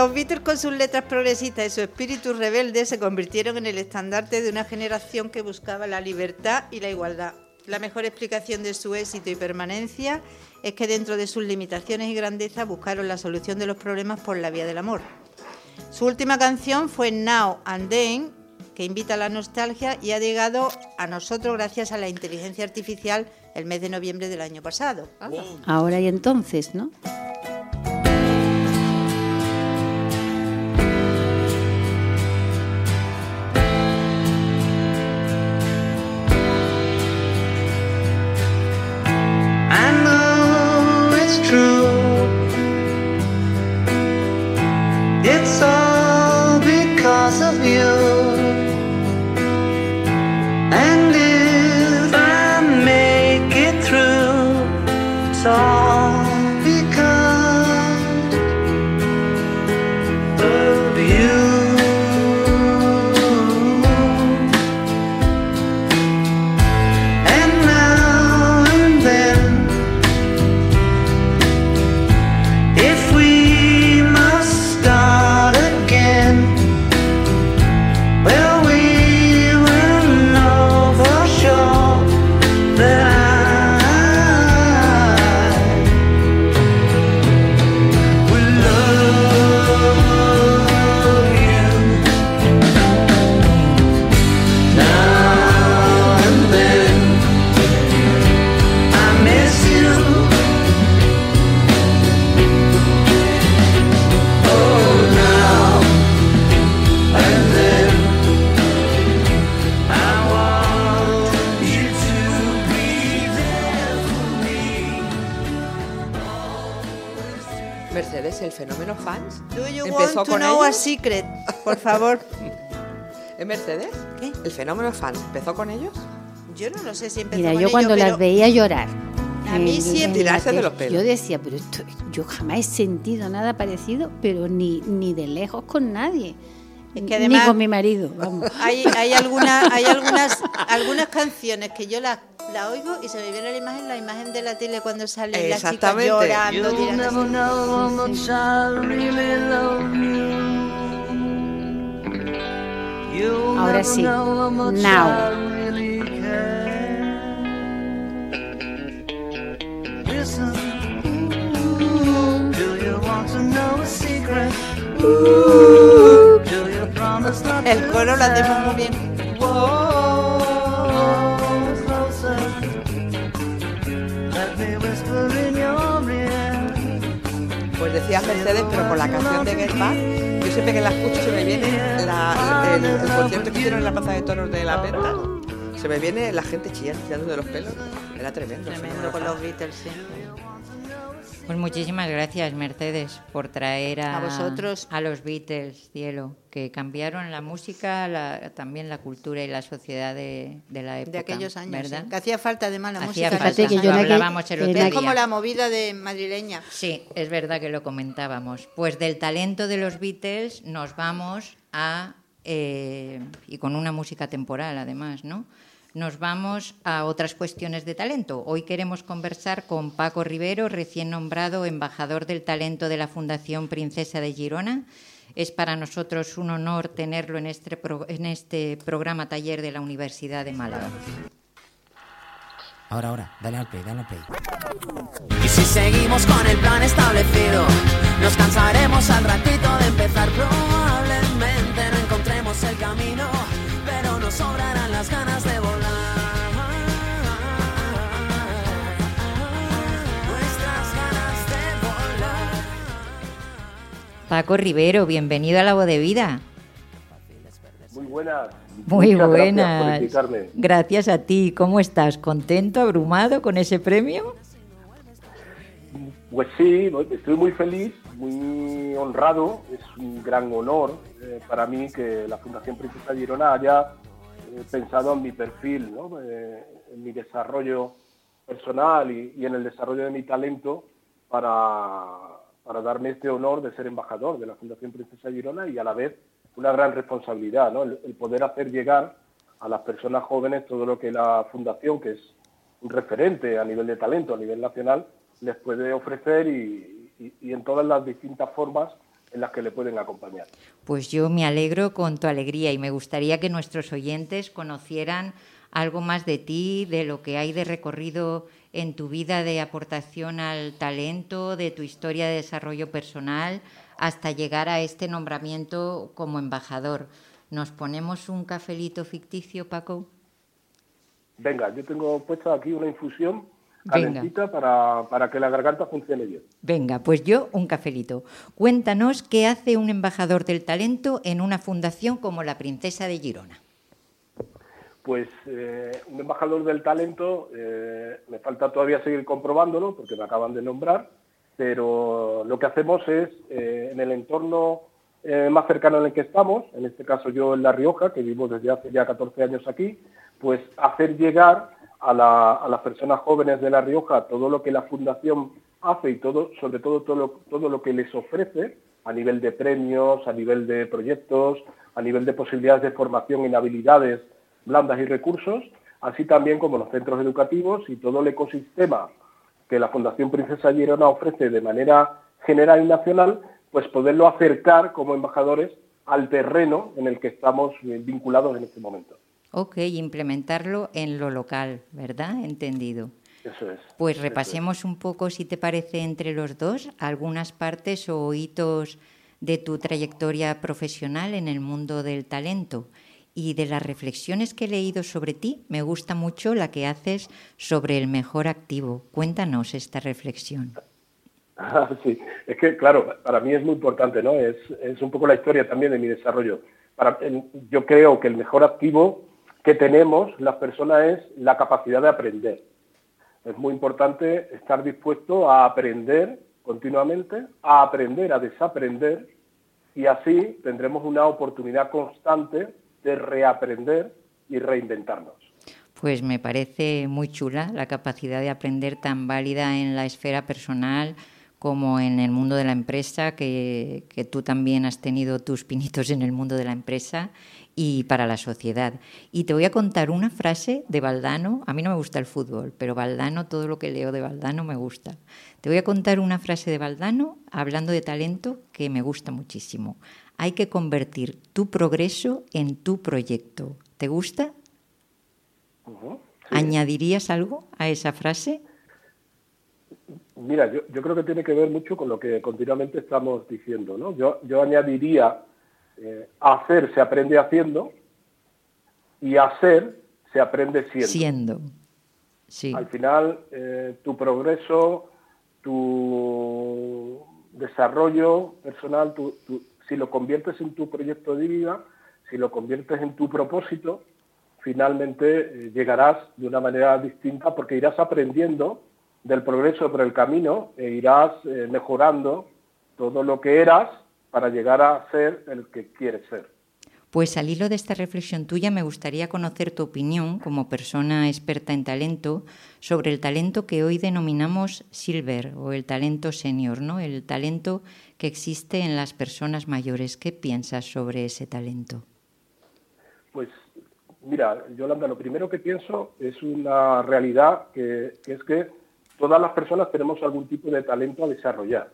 Los Beatles con sus letras progresistas y su espíritu rebelde se convirtieron en el estandarte de una generación que buscaba la libertad y la igualdad. La mejor explicación de su éxito y permanencia es que dentro de sus limitaciones y grandeza buscaron la solución de los problemas por la vía del amor. Su última canción fue Now and Then, que invita a la nostalgia y ha llegado a nosotros gracias a la inteligencia artificial el mes de noviembre del año pasado. Ahora y entonces, ¿no? Secret? Por favor. (laughs) ¿Es Mercedes? ¿Qué? ¿El fenómeno fans empezó con ellos? Yo no lo sé si empezó Mira, con yo cuando pero las veía llorar. A mí en- siempre- en la Tirarse de los pelos. Yo decía, pero esto, yo jamás he sentido nada parecido, pero ni, ni de lejos con nadie. Es que ni además- con mi marido, vamos. (laughs) hay, hay, alguna- hay algunas, algunas canciones que yo las la oigo y se me viene la imagen, la imagen de la tele cuando sale la chica Exactamente. llorando, You'll never tirándose. You promise not El to coro lo hacemos muy bien. Whoa, Decías Mercedes, pero con la canción de Get Back, yo siempre que la escucho se me viene la- el, el concierto que hicieron en la Plaza de Toros de La Venta. Se me viene la gente chillando, tirando de los pelos. Era tremendo. Tremendo con los Beatles, sí. Pues muchísimas gracias, Mercedes, por traer a, A vosotros. a los Beatles, cielo, que cambiaron la música, la- también la cultura y la sociedad de, de la época. De aquellos años, ¿verdad? sí. Que hacía falta además la Hacía música. falta, que yo hablábamos el otro día. como la movida de madrileña. Sí, es verdad que lo comentábamos. Pues del talento de los Beatles nos vamos a, eh, y con una música temporal además, ¿no? Nos vamos a otras cuestiones de talento. Hoy queremos conversar con Paco Rivero, recién nombrado embajador del talento de la Fundación Princesa de Girona. Es para nosotros un honor tenerlo en este, pro- en este programa taller de la Universidad de Málaga. Ahora, ahora, dale al play, dale al play. Y si seguimos con el plan establecido, nos cansaremos al ratito de empezar. Paco Rivero, bienvenido a La Voz de Vida. Muy buenas. Muy buenas. Gracias por. Gracias a ti. ¿Cómo estás? ¿Contento, abrumado con ese premio? Pues sí, estoy muy feliz, muy honrado. Es un gran honor eh, para mí que la Fundación Princesa Girona haya eh, pensado en mi perfil, ¿no? Eh, en mi desarrollo personal y, y en el desarrollo de mi talento para, para darme este honor de ser embajador de la Fundación Princesa Girona y a la vez una gran responsabilidad, ¿no? el, poder hacer llegar a las personas jóvenes todo lo que la Fundación, que es un referente a nivel de talento, a nivel nacional, les puede ofrecer y en todas las distintas formas en las que le pueden acompañar. Pues yo me alegro con tu alegría y me gustaría que nuestros oyentes conocieran algo más de ti, de lo que hay de recorrido en tu vida de aportación al talento, de tu historia de desarrollo personal, hasta llegar a este nombramiento como embajador. ¿Nos ponemos un cafelito ficticio, Paco? Venga, yo tengo puesta aquí una infusión calentita para, para que la garganta funcione bien. Venga, pues yo un cafelito. Cuéntanos qué hace un embajador del talento en una fundación como la Princesa de Girona. Pues eh, un embajador del talento, eh, me falta todavía seguir comprobándolo porque me acaban de nombrar, pero lo que hacemos es eh, en el entorno más cercano en el que estamos, en este caso yo en La Rioja, que vivo desde hace ya 14 años aquí, pues hacer llegar a, la- a las personas jóvenes de La Rioja todo lo que la Fundación hace y todo, sobre todo todo todo lo que les ofrece a nivel de premios, a nivel de proyectos, a nivel de posibilidades de formación en habilidades blandas y recursos, así también como los centros educativos y todo el ecosistema que la Fundación Princesa Girona ofrece de manera general y nacional, pues poderlo acercar como embajadores al terreno en el que estamos eh, vinculados en este momento. Ok, implementarlo en lo local, ¿verdad? Entendido. Eso es. Pues es. repasemos un poco, si te parece, entre los dos, algunas partes o hitos de tu trayectoria profesional en el mundo del talento. Y de las reflexiones que he leído sobre ti, me gusta mucho la que haces sobre el mejor activo. Cuéntanos esta reflexión. Ah, Sí, es que claro, para mí es muy importante, ¿no? Es, es un poco la historia también de mi desarrollo. Yo creo que el mejor activo que tenemos las personas es la capacidad de aprender. Es muy importante estar dispuesto a aprender continuamente, a aprender, a desaprender, y así tendremos una oportunidad constante de reaprender y reinventarnos. Pues me parece muy chula la capacidad de aprender tan válida en la esfera personal como en el mundo de la empresa, que, que tú también has tenido tus pinitos en el mundo de la empresa y para la sociedad. Y te voy a contar una frase de Valdano. A mí no me gusta el fútbol, pero Valdano, todo lo que leo de Valdano me gusta. Te voy a contar una frase de Valdano hablando de talento que me gusta muchísimo. Hay que convertir tu progreso en tu proyecto. ¿Te gusta? ¿Añadirías algo a esa frase? Mira, yo, yo creo que tiene que ver mucho con lo que continuamente estamos diciendo, ¿no? Yo, yo añadiría, eh, hacer se aprende haciendo y hacer se aprende siendo. Siendo. Sí. Al final, eh, tu progreso, tu desarrollo personal, tu- tu- si lo conviertes en tu proyecto de vida, si lo conviertes en tu propósito, finalmente eh, llegarás de una manera distinta porque irás aprendiendo del progreso por el camino e irás eh, mejorando todo lo que eras para llegar a ser el que quieres ser. Pues al hilo de esta reflexión tuya me gustaría conocer tu opinión como persona experta en talento sobre el talento que hoy denominamos silver o el talento senior, ¿no? El talento que existe en las personas mayores. ¿Qué piensas sobre ese talento? Pues mira, Yolanda, lo primero que pienso es una realidad que, que es que todas las personas tenemos algún tipo de talento a desarrollar.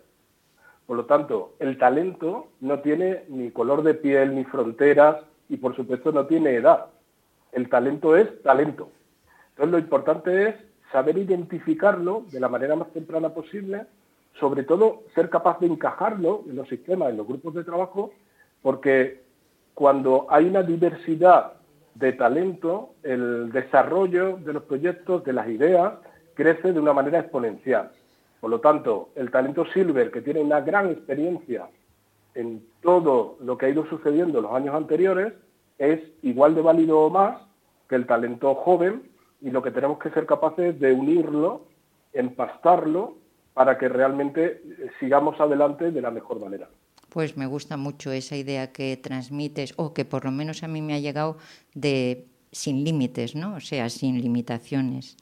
Por lo tanto, el talento no tiene ni color de piel, ni fronteras y por supuesto no tiene edad. El talento es talento. Entonces lo importante es saber identificarlo de la manera más temprana posible, sobre todo ser capaz de encajarlo en los sistemas, en los grupos de trabajo, porque cuando hay una diversidad de talento, el desarrollo de los proyectos, de las ideas, crece de una manera exponencial. Por lo tanto, el talento silver, que tiene una gran experiencia en todo lo que ha ido sucediendo en los años anteriores, es igual de válido o más que el talento joven y lo que tenemos que ser capaces de unirlo, empastarlo, para que realmente eh, sigamos adelante de la mejor manera. Pues me gusta mucho esa idea que transmites, o que por lo menos a mí me ha llegado de sin límites, ¿no? O sea, sin limitaciones.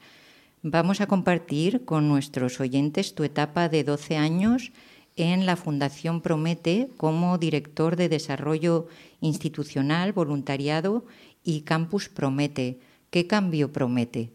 Vamos a compartir con nuestros oyentes tu etapa de 12 años en la Fundación Promete como director de desarrollo institucional, voluntariado y Campus Promete. ¿Qué cambio promete?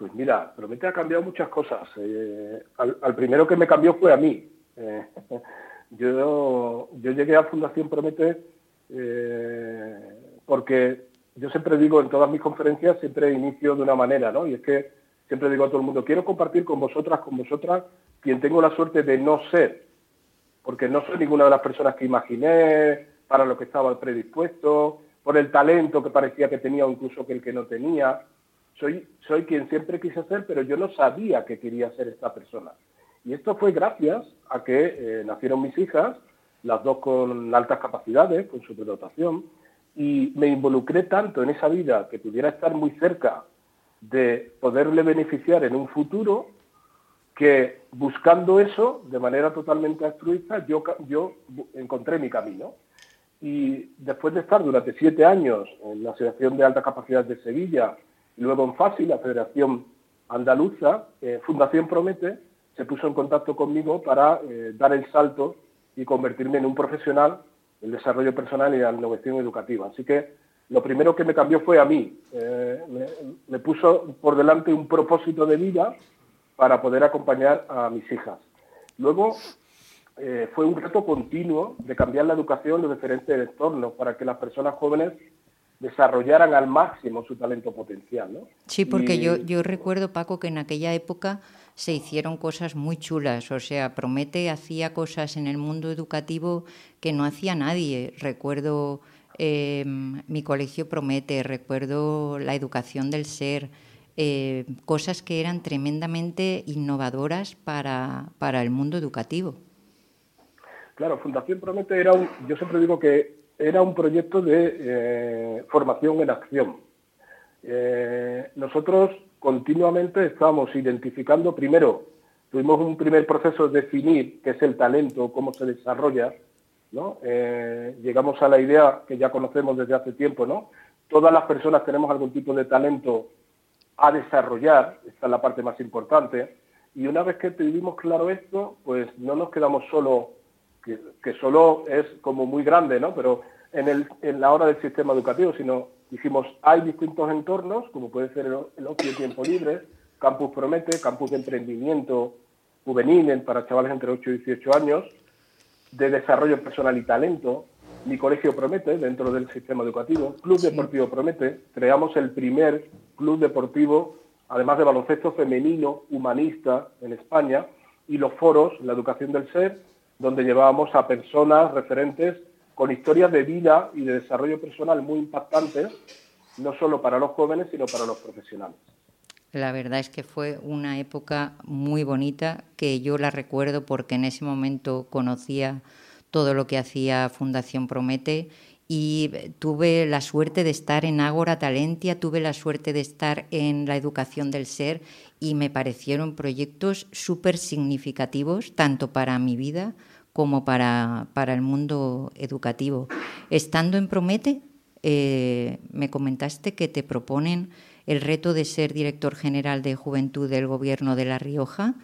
Pues mira, Promete ha cambiado muchas cosas. Eh, al, primero que me cambió fue a mí. Eh, (laughs) yo, yo llegué a Fundación Promete eh, porque yo siempre digo en todas mis conferencias, siempre inicio de una manera, ¿no? Y es que siempre digo a todo el mundo, quiero compartir con vosotras, con vosotras, quien tengo la suerte de no ser, porque no soy ninguna de las personas que imaginé, para lo que estaba predispuesto, por el talento que parecía que tenía o incluso que el que no tenía. Soy, soy quien siempre quise ser, pero yo no sabía que quería ser esta persona. Y esto fue gracias a que eh, nacieron mis hijas, las dos con altas capacidades, con superdotación, y me involucré tanto en esa vida que pudiera estar muy cerca de poderle beneficiar en un futuro, que buscando eso de manera totalmente altruista, yo, yo encontré mi camino. Y después de estar durante siete años en la Asociación de Alta Capacidad de Sevilla, luego en FASI, la Federación Andaluza, eh, Fundación Promete, se puso en contacto conmigo para eh, dar el salto y convertirme en un profesional del desarrollo personal y de la innovación educativa. Así que lo primero que me cambió fue a mí. Eh, me, puso por delante un propósito de vida para poder acompañar a mis hijas. Luego fue un reto continuo de cambiar la educación en los diferentes entornos para que las personas jóvenes desarrollaran al máximo su talento potencial. ¿no? Sí, porque Y- yo, yo recuerdo, Paco, que en aquella época se hicieron cosas muy chulas. O sea, Promete hacía cosas en el mundo educativo que no hacía nadie. Recuerdo eh, mi colegio Promete, recuerdo la educación del ser, eh, cosas que eran tremendamente innovadoras para, para el mundo educativo. Claro, Fundación Promete era un, yo siempre digo que era un proyecto de eh, formación en acción. Eh, nosotros continuamente estábamos identificando primero tuvimos un primer proceso de definir qué es el talento, cómo se desarrolla, ¿no? Eh, llegamos a la idea que ya conocemos desde hace tiempo, ¿no? Todas las personas tenemos algún tipo de talento a desarrollar, esta es la parte más importante, y una vez que tuvimos claro esto, pues no nos quedamos solo, que, que solo es como muy grande, ¿no? Pero en, el, en la hora del sistema educativo, sino dijimos, hay distintos entornos, como puede ser el, el ocio y tiempo libre, Campus Promete, campus de emprendimiento juvenil en- para chavales entre 8 y 18 años, de desarrollo personal y talento, Mi Colegio Promete, dentro del sistema educativo, Club Deportivo Promete, creamos el primer club deportivo, además de baloncesto femenino, humanista en España, y los foros, la educación del ser, donde llevábamos a personas referentes con historias de vida y de desarrollo personal muy impactantes, no solo para los jóvenes, sino para los profesionales. La verdad es que fue una época muy bonita que yo la recuerdo porque en ese momento conocía todo lo que hacía Fundación Promete y tuve la suerte de estar en Ágora Talentia, tuve la suerte de estar en la educación del ser y me parecieron proyectos súper significativos tanto para mi vida como para, para el mundo educativo. Estando en Promete, eh, me comentaste que te proponen el reto de ser director general de Juventud del Gobierno de La Rioja.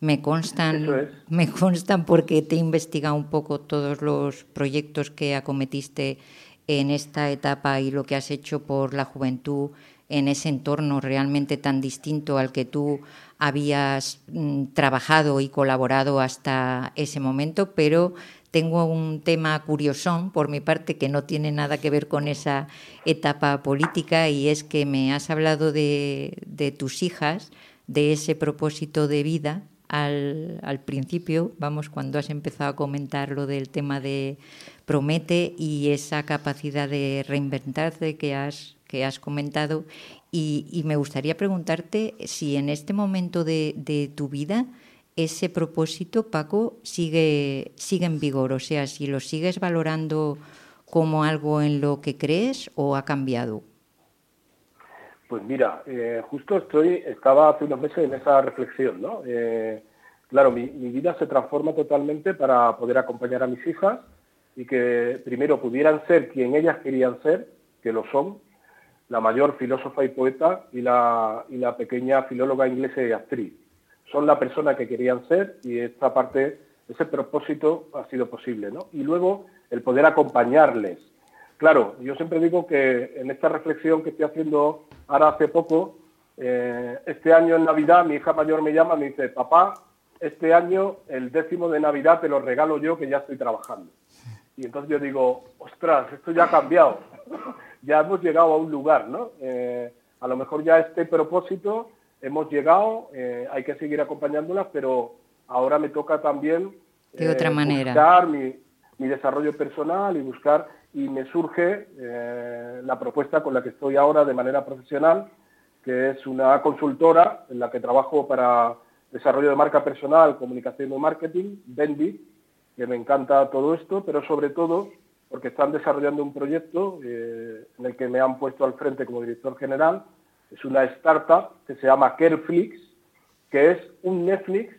Me constan, Eso es. (laughs) me constan porque te he investigado un poco todos los proyectos que acometiste en esta etapa y lo que has hecho por la juventud en ese entorno realmente tan distinto al que tú habías mm, trabajado y colaborado hasta ese momento, pero tengo un tema curiosón por mi parte que no tiene nada que ver con esa etapa política y es que me has hablado de, de tus hijas, de ese propósito de vida al, principio, vamos, cuando has empezado a comentar lo del tema de Promete y esa capacidad de reinventarse que has, que has comentado. Y, y me gustaría preguntarte si en este momento de, de tu vida ese propósito, Paco, sigue, sigue en vigor, o sea, si lo sigues valorando como algo en lo que crees o ha cambiado. Pues mira, eh, justo estoy, estaba hace unos meses en esa reflexión, ¿no? Eh, claro, mi, mi vida se transforma totalmente para poder acompañar a mis hijas y que primero pudieran ser quien ellas querían ser, que lo son, la mayor filósofa y poeta y la, y la pequeña filóloga inglesa y actriz. Son la persona que querían ser y esta parte, ese propósito ha sido posible, ¿no? Y luego el poder acompañarles. Claro, yo siempre digo que en esta reflexión que estoy haciendo ahora hace poco, eh, este año en Navidad mi hija mayor me llama y me dice, papá, este año el décimo de Navidad te lo regalo yo que ya estoy trabajando. Y entonces yo digo, ostras, esto ya ha cambiado, (laughs) ya hemos llegado a un lugar, ¿no? Eh, a lo mejor ya este propósito hemos llegado, eh, hay que seguir acompañándolas, pero ahora me toca también De otra manera. buscar mi, mi desarrollo personal y buscar, y me surge eh, la propuesta con la que estoy ahora de manera profesional, que es una consultora en la que trabajo para desarrollo de marca personal, comunicación y marketing, Bendy, que me encanta todo esto, pero sobre todo porque están desarrollando un proyecto eh, en el que me han puesto al frente como director general. Es una startup que se llama Careflix, que es un Netflix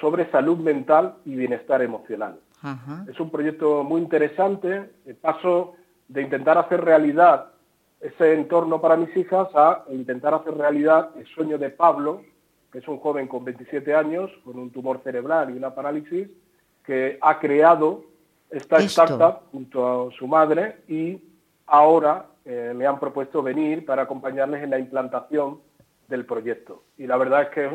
sobre salud mental y bienestar emocional. Ajá. Es un proyecto muy interesante. Paso de intentar hacer realidad ese entorno para mis hijas a intentar hacer realidad el sueño de Pablo, que es un joven con 27 años, con un tumor cerebral y una parálisis, que ha creado esta Esto. startup junto a su madre y ahora eh, me han propuesto venir para acompañarles en la implantación del proyecto. Y la verdad es que es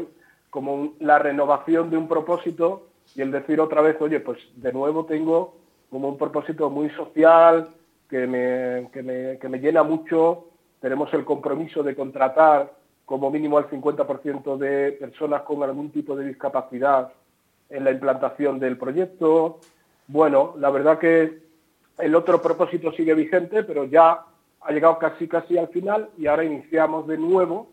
como un- la renovación de un propósito y el decir otra vez, oye, pues de nuevo tengo como un propósito muy social que me, que me, que me llena mucho. Tenemos el compromiso de contratar como mínimo al 50% de personas con algún tipo de discapacidad en la implantación del proyecto. Bueno, la verdad que el otro propósito sigue vigente, pero ya ha llegado casi casi al final y ahora iniciamos de nuevo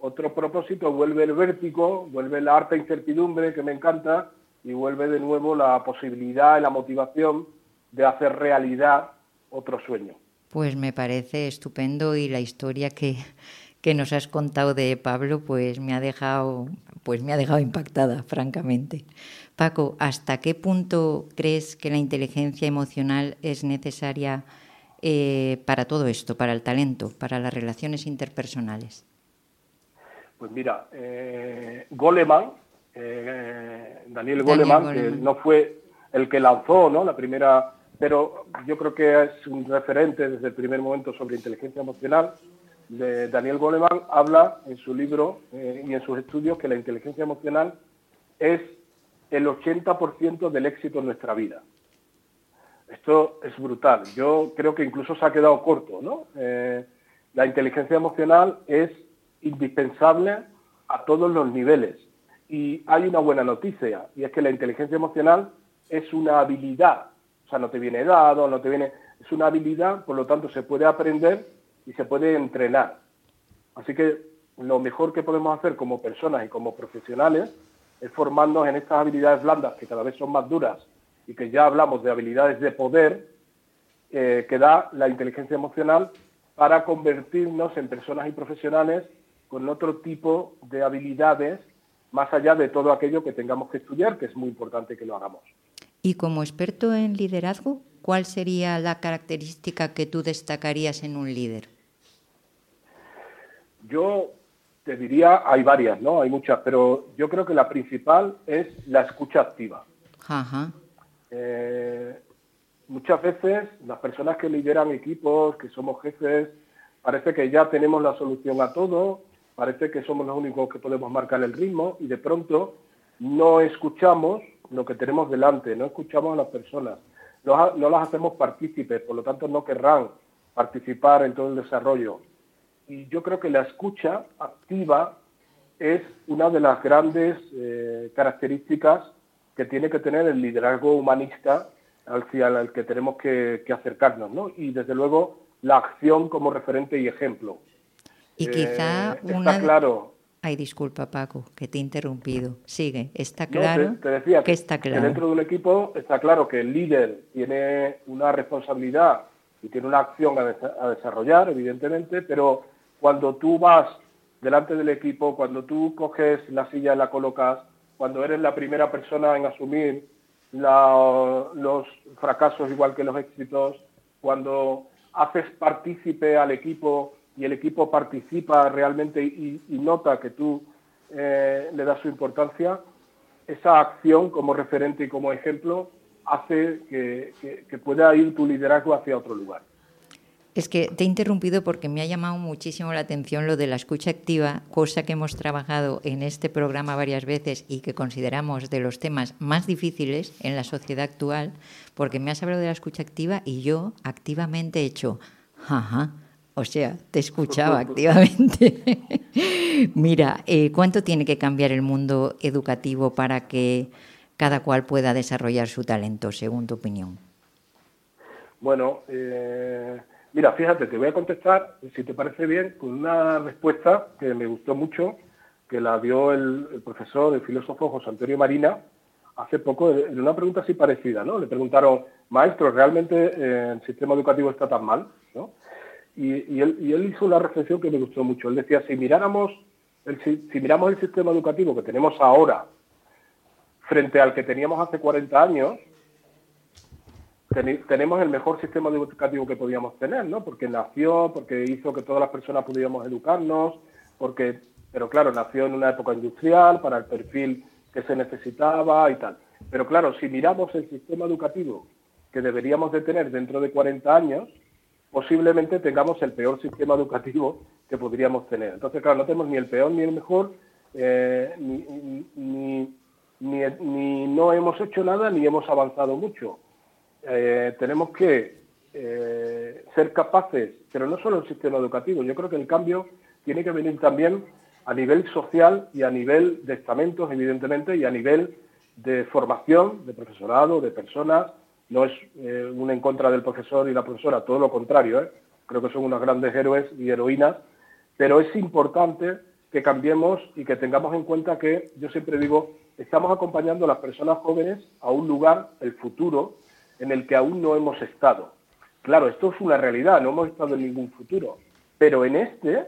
otro propósito, vuelve el vértigo, vuelve la harta incertidumbre que me encanta y vuelve de nuevo la posibilidad y la motivación de hacer realidad otro sueño. Pues me parece estupendo y la historia que, que nos has contado de Pablo pues me ha dejado pues me ha dejado impactada, francamente. Paco, ¿hasta qué punto crees que la inteligencia emocional es necesaria eh, para todo esto, para el talento, para las relaciones interpersonales? Pues mira, eh, Goleman, eh, Daniel Daniel Goleman, que no fue el que lanzó ¿no? la primera, pero yo creo que es un referente desde el primer momento sobre inteligencia emocional. De Daniel Goleman habla en su libro eh, y en sus estudios que la inteligencia emocional es el 80% del éxito en nuestra vida. Esto es brutal. Yo creo que incluso se ha quedado corto, ¿no? Eh, la inteligencia emocional es indispensable a todos los niveles. Y hay una buena noticia, y es que la inteligencia emocional es una habilidad. O sea, no te viene dado, no te viene... Es una habilidad, por lo tanto, se puede aprender y se puede entrenar. Así que lo mejor que podemos hacer como personas y como profesionales es formarnos en estas habilidades blandas que cada vez son más duras y que ya hablamos de habilidades de poder eh, que da la inteligencia emocional para convertirnos en personas y profesionales con otro tipo de habilidades más allá de todo aquello que tengamos que estudiar, que es muy importante que lo hagamos. Y como experto en liderazgo, ¿cuál sería la característica que tú destacarías en un líder? Yo te diría, hay varias, ¿no? Hay muchas, pero yo creo que la principal es la escucha activa. Ajá. Eh, muchas veces las personas que lideran equipos, que somos jefes, parece que ya tenemos la solución a todo, parece que somos los únicos que podemos marcar el ritmo y de pronto no escuchamos lo que tenemos delante, no escuchamos a las personas, no, las hacemos partícipes, por lo tanto no querrán participar en todo el desarrollo. Y yo creo que la escucha activa es una de las grandes eh, características que tiene que tener el liderazgo humanista hacia el que tenemos que, que acercarnos, ¿no? Y desde luego la acción como referente y ejemplo. Y Eh, quizá está una... claro. Ay, disculpa, Paco, que te he interrumpido. Sigue, está No, claro te, te decía que está que claro. dentro de un equipo está claro que el líder tiene una responsabilidad y tiene una acción a desarrollar, evidentemente, pero cuando tú vas delante del equipo, cuando tú coges la silla y la colocas, cuando eres la primera persona en asumir la- los fracasos igual que los éxitos, cuando haces partícipe al equipo y el equipo participa realmente y, y nota que tú eh, le das su importancia, esa acción como referente y como ejemplo hace que, que- que pueda ir tu liderazgo hacia otro lugar. Es que te he interrumpido porque me ha llamado muchísimo la atención lo de la escucha activa, cosa que hemos trabajado en este programa varias veces y que consideramos de los temas más difíciles en la sociedad actual, porque me has hablado de la escucha activa y yo activamente he hecho, ajá, o sea, te escuchaba (laughs) activamente. Mira, eh, ¿cuánto tiene que cambiar el mundo educativo para que cada cual pueda desarrollar su talento, según tu opinión? Bueno, eh, mira, fíjate, te voy a contestar, si te parece bien, con una respuesta que me gustó mucho, que la dio el, el profesor, el filósofo José Antonio Marina, hace poco, en una pregunta así parecida, ¿no? Le preguntaron, maestro, ¿realmente eh, el sistema educativo está tan mal? ¿no? Y, él, y él hizo una reflexión que me gustó mucho. Él decía, si miráramos el, si, miramos el sistema educativo que tenemos ahora frente al que teníamos hace 40 años, tenemos el mejor sistema educativo que podíamos tener, ¿no? Porque nació, porque hizo que todas las personas pudiéramos educarnos, porque, pero claro, nació en una época industrial para el perfil que se necesitaba y tal. Pero claro, si miramos el sistema educativo que deberíamos de tener dentro de 40 años, posiblemente tengamos el peor sistema educativo que podríamos tener. Entonces, claro, no tenemos ni el peor ni el mejor, eh, ni, ni- ni- no hemos hecho nada ni hemos avanzado mucho. Eh, tenemos que eh, ser capaces, pero no solo el sistema educativo, yo creo que el cambio tiene que venir también a nivel social y a nivel de estamentos, evidentemente, y a nivel de formación de profesorado, de personas. No es eh, una en contra del profesor y la profesora, todo lo contrario. ¿eh? Creo que son unos grandes héroes y heroínas, pero es importante que cambiemos y que tengamos en cuenta que, yo siempre digo, estamos acompañando a las personas jóvenes a un lugar, el futuro, en el que aún no hemos estado. Claro, esto es una realidad, no hemos estado en ningún futuro, pero en este,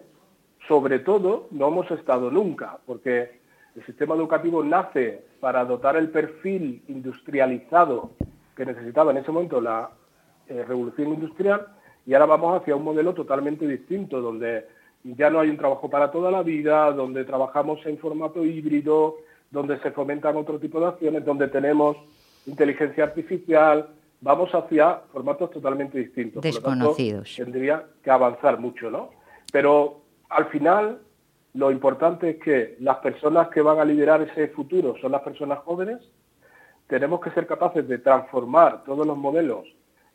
sobre todo, no hemos estado nunca, porque El sistema educativo nace para dotar el perfil industrializado que necesitaba en ese momento la eh, revolución industrial y ahora vamos hacia un modelo totalmente distinto, donde ya no hay un trabajo para toda la vida, donde trabajamos en formato híbrido, donde se fomentan otro tipo de acciones, donde tenemos inteligencia artificial, vamos hacia formatos totalmente distintos. Por lo tanto, Desconocidos. tendría que avanzar mucho, ¿no? Pero al final lo importante es que las personas que van a liderar ese futuro son las personas jóvenes. Tenemos que ser capaces de transformar todos los modelos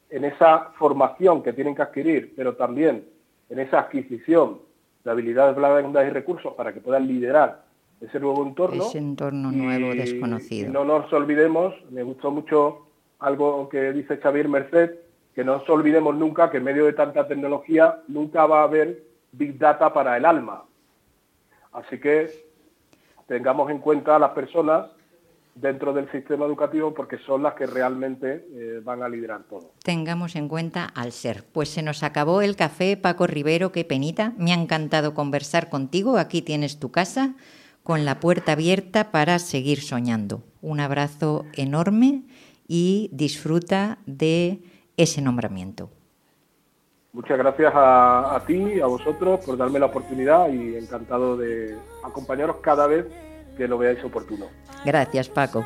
en esa formación que tienen que adquirir, pero también en esa adquisición de habilidades blandas y recursos para que puedan liderar ese nuevo entorno. Ese entorno nuevo Y desconocido. no nos olvidemos, me gustó mucho algo que dice Xavier Merced, que no nos olvidemos nunca que en medio de tanta tecnología nunca va a haber Big Data para el alma. Así que tengamos en cuenta a las personas dentro del sistema educativo porque son las que realmente eh, van a liderar todo. Tengamos en cuenta al ser. Pues se nos acabó el café, Paco Rivero, qué penita. Me ha encantado conversar contigo. Aquí tienes tu casa con la puerta abierta para seguir soñando. Un abrazo enorme y disfruta de ese nombramiento. Muchas gracias a, a ti, a vosotros, por darme la oportunidad y encantado de acompañaros cada vez que lo veáis oportuno. Gracias, Paco.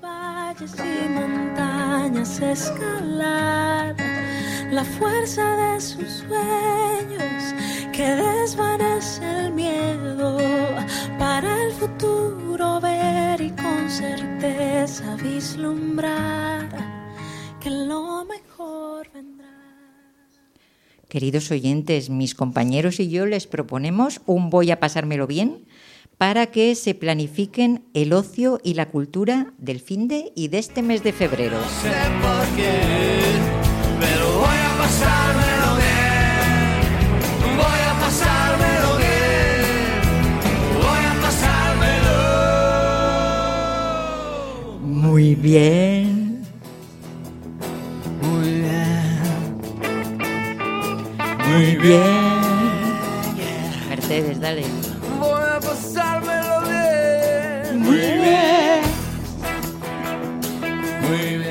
valles y montañas escalar la fuerza de sus sueños que desvanece el miedo para el futuro ver y con certeza vislumbrar que lo mejor vendrá. Queridos oyentes, mis compañeros y yo les proponemos un voy a pasármelo bien para que se planifiquen el ocio y la cultura del fin de y de este mes de febrero. sé por qué, pero voy a pasármelo bien. Voy a pasármelo bien. Voy a pasármelo. Muy bien. Muy bien. Muy bien. Mercedes, dale. Pasármelo bien. Muy bien. Muy bien.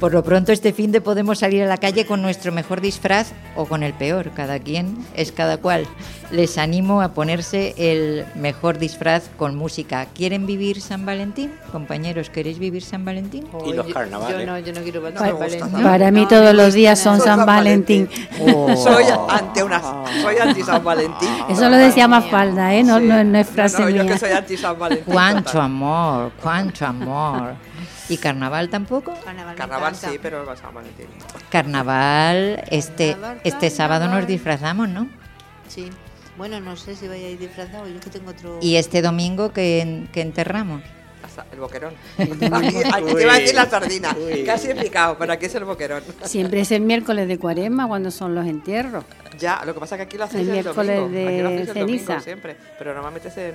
Por lo pronto este fin de podemos salir a la calle con nuestro mejor disfraz o con el peor, cada quien es cada cual. Les animo a ponerse el mejor disfraz con música. ¿Quieren vivir San Valentín? Compañeros, ¿queréis vivir San Valentín? Y los carnavales. Yo no, yo no quiero No San gusta Valentín. San Para mí todos los días son San Valentín. Oh. Soy ante una, soy anti San Valentín. (laughs) Eso lo decía Mafalda, ¿eh? No, no, no es frase No, no, yo mía. que soy anti San Valentín. Cuánto total. amor, cuánto amor. ¿Y carnaval tampoco? Carnaval sí, pero no San Valentín. Carnaval, este, Carnaval, este sábado nos carnaval. disfrazamos, ¿no? Sí. Bueno, no sé si vaya a ir disfrazado. Yo es que tengo otro. Y este domingo que, que enterramos. El boquerón. (laughs) Aquí, aquí te iba a decir la sardina. Casi he picado, pero aquí es el boquerón. Siempre es el miércoles de cuaresma cuando son los entierros. Ya, lo que pasa es que aquí lo hacéis El el, miércoles domingo. de aquí lo hacéis el domingo ceniza. siempre. Pero normalmente es en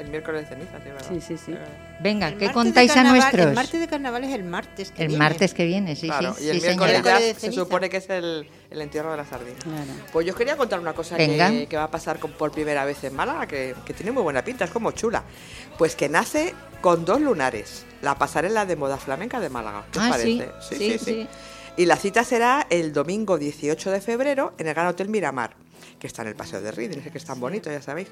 el miércoles de ceniza, ¿sí, verdad? Sí, sí, sí. Venga, El ¿qué contáis a carnaval- nuestros? El martes de carnaval es el martes. Que El viene. martes que viene, sí, Claro, sí. y el sí, miércoles señora. ya se supone que es el, el entierro de la sardina. Claro. Pues yo os quería contar una cosa Venga. que, que va a pasar con- por primera vez en Málaga, que, que tiene muy buena pinta, es como chula. Pues que nace con dos lunares, la pasarela de moda flamenca de Málaga. ¿Qué os Ah, sí, parece? sí, sí. Y la cita será el domingo 18 de febrero en el Gran Hotel Miramar, que está en el Paseo de Riding, que es tan bonito, ya sabéis.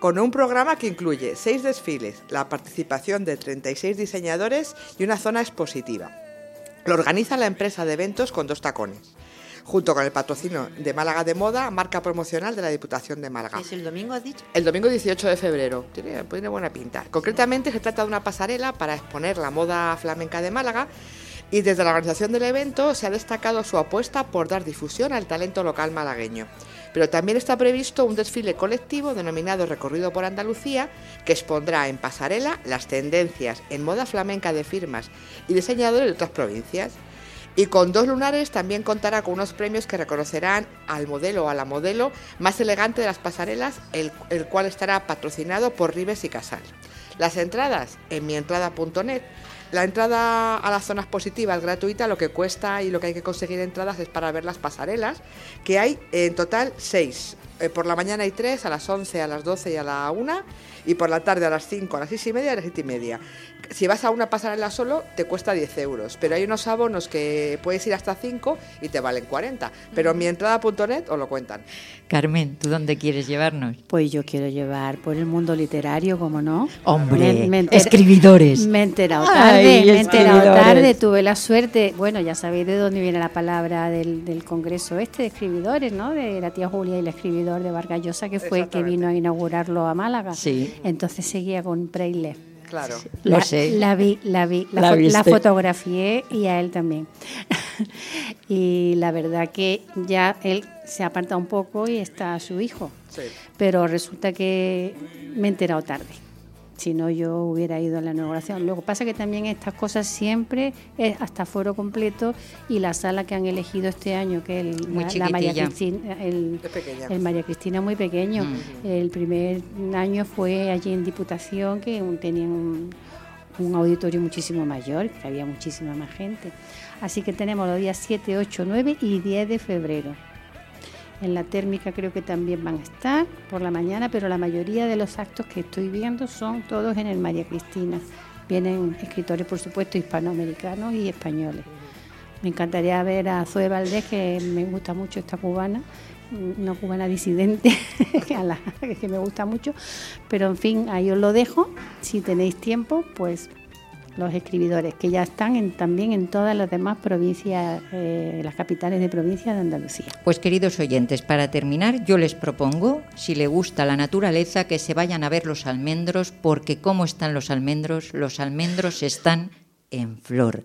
Con un programa que incluye seis desfiles, la participación de 36 diseñadores y una zona expositiva. Lo organiza la empresa de eventos con dos tacones, junto con el patrocinio de Málaga de Moda, marca promocional de la Diputación de Málaga. ¿Es el domingo, has dicho? El domingo 18 de febrero. Tiene, tiene buena pinta. Concretamente se trata de una pasarela para exponer la moda flamenca de Málaga y desde la organización del evento se ha destacado su apuesta por dar difusión al talento local malagueño. Pero también está previsto un desfile colectivo denominado Recorrido por Andalucía que expondrá en pasarela las tendencias en moda flamenca de firmas y diseñadores de otras provincias. Y con dos lunares también contará con unos premios que reconocerán al modelo o a la modelo más elegante de las pasarelas, el, el cual estará patrocinado por Ribes y Casal. Las entradas en mientrada.net La entrada a las zonas positivas gratuita, lo que cuesta y lo que hay que conseguir entradas es para ver las pasarelas, que hay en total seis. Eh, por la mañana hay tres, a las 11, a las 12 y a la 1, y por la tarde a las 5, a las 6 y media y a las 7 y media. Si vas a una pasarela solo, te cuesta 10 euros, pero hay unos abonos que puedes ir hasta 5 y te valen 40. Pero en mi entrada.net os lo cuentan. Carmen, ¿tú dónde quieres llevarnos? Pues yo quiero llevar por el mundo literario, como no. Hombre, enter- escribidores. Me he enterado Ay, tarde, me he enterado tarde, tuve la suerte. Bueno, ya sabéis de dónde viene la palabra del, del congreso este de escribidores, ¿no? De la tía Julia y el de Vargas Llosa, que fue el que vino a inaugurarlo a Málaga. Sí. Entonces seguía con Preyle. Claro. Lo La- sé. La vi, la vi, la, La fo- la viste. fotografié y a él también. (laughs) y la verdad que ya él se aparta un poco y está su hijo. Sí. Pero resulta que me he enterado tarde. Si no, yo hubiera ido a la inauguración. Luego pasa que también estas cosas siempre es hasta foro completo y la sala que han elegido este año, que el, Muy la, la María. Cristina, el, Es el María Cristina muy pequeño. Mm. El primer año fue allí en Diputación, que un- tenían un, un auditorio muchísimo mayor, que había muchísima más gente. Así que tenemos los días 7, 8, 9 y 10 de febrero. En la térmica creo que también van a estar por la mañana, pero la mayoría de los actos que estoy viendo son todos en el María Cristina. Vienen escritores, por supuesto, hispanoamericanos y españoles. Me encantaría ver a Zoe Valdés, que me gusta mucho esta cubana, una cubana disidente, (laughs) que me gusta mucho. Pero en fin, ahí os lo dejo. Si tenéis tiempo, pues los escribidores, que ya están en- también en todas las demás provincias, eh, las capitales de provincia de Andalucía. Pues queridos oyentes, para terminar, yo les propongo, si le gusta la naturaleza, que se vayan a ver los almendros, porque ¿cómo están los almendros? Los almendros están en flor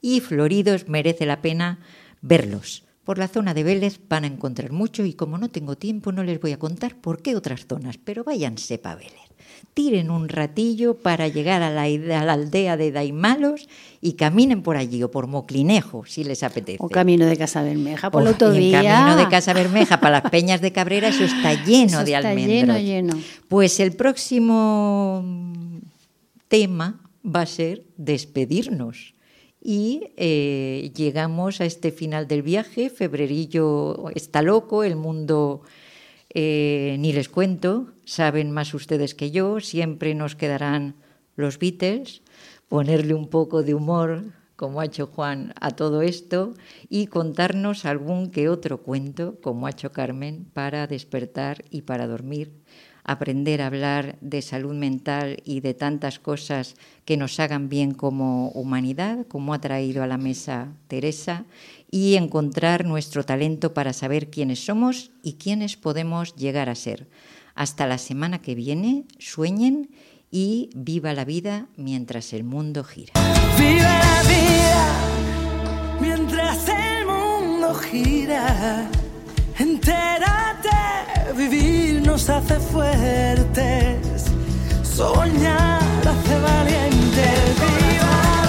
y floridos merece la pena verlos. Por la zona de Vélez van a encontrar mucho y como no tengo tiempo no les voy a contar por qué otras zonas, pero váyanse para Vélez. Tiren un ratillo para llegar a la, a la aldea de Daimalos y caminen por allí o por Moclinejo, si les apetece. O camino de Casa Bermeja por la y en camino de Casa Bermeja para las Peñas de Cabrera, eso está (laughs) lleno Eso de está lleno, lleno. Pues el próximo tema va a ser despedirnos. Y eh, llegamos a este final del viaje. Febrerillo está loco, el mundo eh, ni les cuento, saben más ustedes que yo, siempre nos quedarán los Beatles, ponerle un poco de humor, como ha hecho Juan, a todo esto y contarnos algún que otro cuento, como ha hecho Carmen, para despertar y para dormir, aprender a hablar de salud mental y de tantas cosas que nos hagan bien como humanidad, como ha traído a la mesa Teresa, y encontrar nuestro talento para saber quiénes somos y quiénes podemos llegar a ser. Hasta la semana que viene, sueñen y viva la vida mientras el mundo gira. Viva la vida mientras el mundo gira. Entérate, vivir nos hace fuertes. Soñar hace valientes. Viva